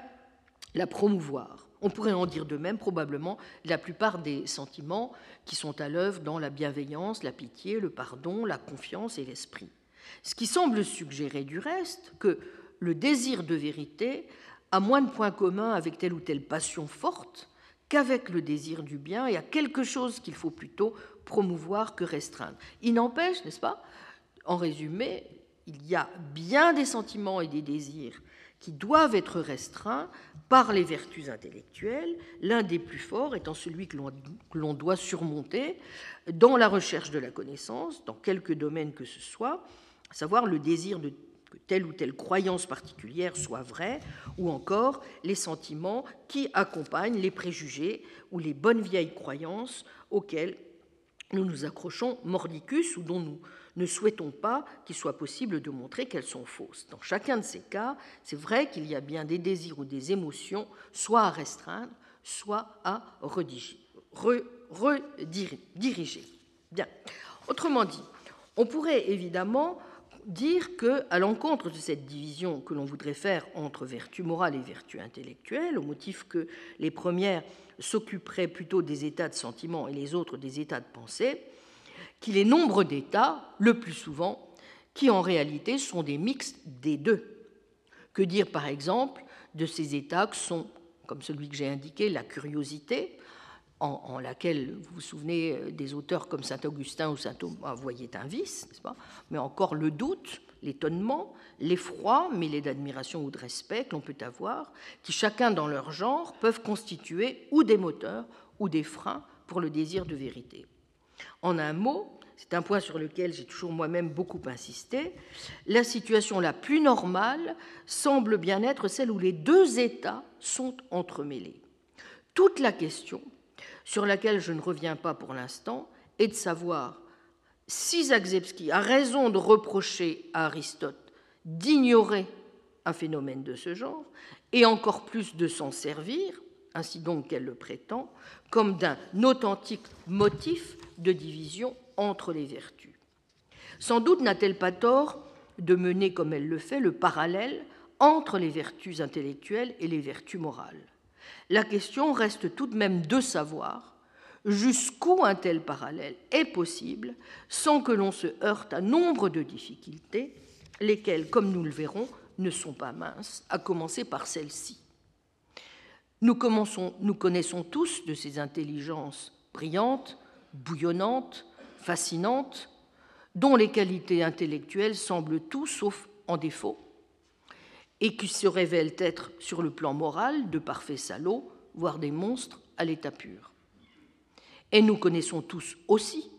la promouvoir. On pourrait en dire de même probablement la plupart des sentiments qui sont à l'œuvre dans la bienveillance, la pitié, le pardon, la confiance et l'esprit. Ce qui semble suggérer du reste que le désir de vérité a moins de points communs avec telle ou telle passion forte qu'avec le désir du bien et a quelque chose qu'il faut plutôt promouvoir que restreindre. Il n'empêche, n'est-ce pas, en résumé, il y a bien des sentiments et des désirs qui doivent être restreints par les vertus intellectuelles, l'un des plus forts étant celui que l'on doit surmonter dans la recherche de la connaissance, dans quelque domaine que ce soit, à savoir le désir de que telle ou telle croyance particulière soit vraie, ou encore les sentiments qui accompagnent les préjugés ou les bonnes vieilles croyances auxquelles nous nous accrochons mordicus ou dont nous ne souhaitons pas qu'il soit possible de montrer qu'elles sont fausses. Dans chacun de ces cas, c'est vrai qu'il y a bien des désirs ou des émotions, soit à restreindre, soit à rediriger. Bien. Autrement dit, on pourrait évidemment dire que, à l'encontre de cette division que l'on voudrait faire entre vertu morale et vertu intellectuelle, au motif que les premières s'occuperaient plutôt des états de sentiment et les autres des états de pensée, qu'il est nombre d'états, le plus souvent, qui en réalité sont des mixtes des deux. Que dire par exemple de ces états que sont, comme celui que j'ai indiqué, la curiosité, en, laquelle vous vous souvenez euh, des auteurs comme saint Augustin ou saint Thomas voyaient un vice, n'est-ce pas? Mais encore le doute, l'étonnement, l'effroi, mêlé d'admiration ou de respect que l'on peut avoir, qui chacun dans leur genre peuvent constituer ou des moteurs ou des freins pour le désir de vérité. En un mot, c'est un point sur lequel j'ai toujours moi-même beaucoup insisté, la situation la plus normale semble bien être celle où les deux états sont entremêlés. Toute la question, sur laquelle je ne reviens pas pour l'instant, est de savoir si Zagzebski a raison de reprocher à Aristote d'ignorer un phénomène de ce genre, et encore plus de s'en servir, ainsi donc qu'elle le prétend, comme d'un authentique motif de division entre les vertus. Sans doute n'a-t-elle pas tort de mener, comme elle le fait, le parallèle entre les vertus intellectuelles et les vertus morales. La question reste tout de même de savoir jusqu'où un tel parallèle est possible sans que l'on se heurte à nombre de difficultés, lesquelles, comme nous le verrons, ne sont pas minces, à commencer par celle-ci. Nous, nous, connaissons tous de ces intelligences brillantes, bouillonnantes, fascinantes, dont les qualités intellectuelles semblent tout sauf en défaut, et qui se révèlent être, sur le plan moral, de parfaits salauds, voire des monstres à l'état pur. Et nous connaissons tous aussi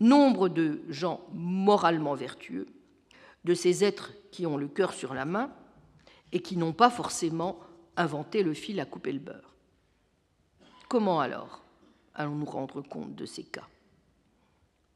nombre de gens moralement vertueux, de ces êtres qui ont le cœur sur la main et qui n'ont pas forcément inventé le fil à couper le beurre. Comment alors allons-nous rendre compte de ces cas?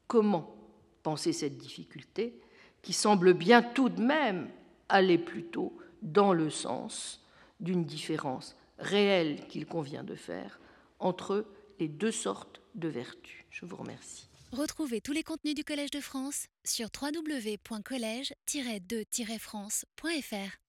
Comment penser cette difficulté qui semble bien tout de même aller plutôt dans le sens d'une différence réelle qu'il convient de faire entre les deux sortes de vertus. Je vous remercie. Retrouvez tous les contenus du Collège de France sur www.colège-2-france.fr.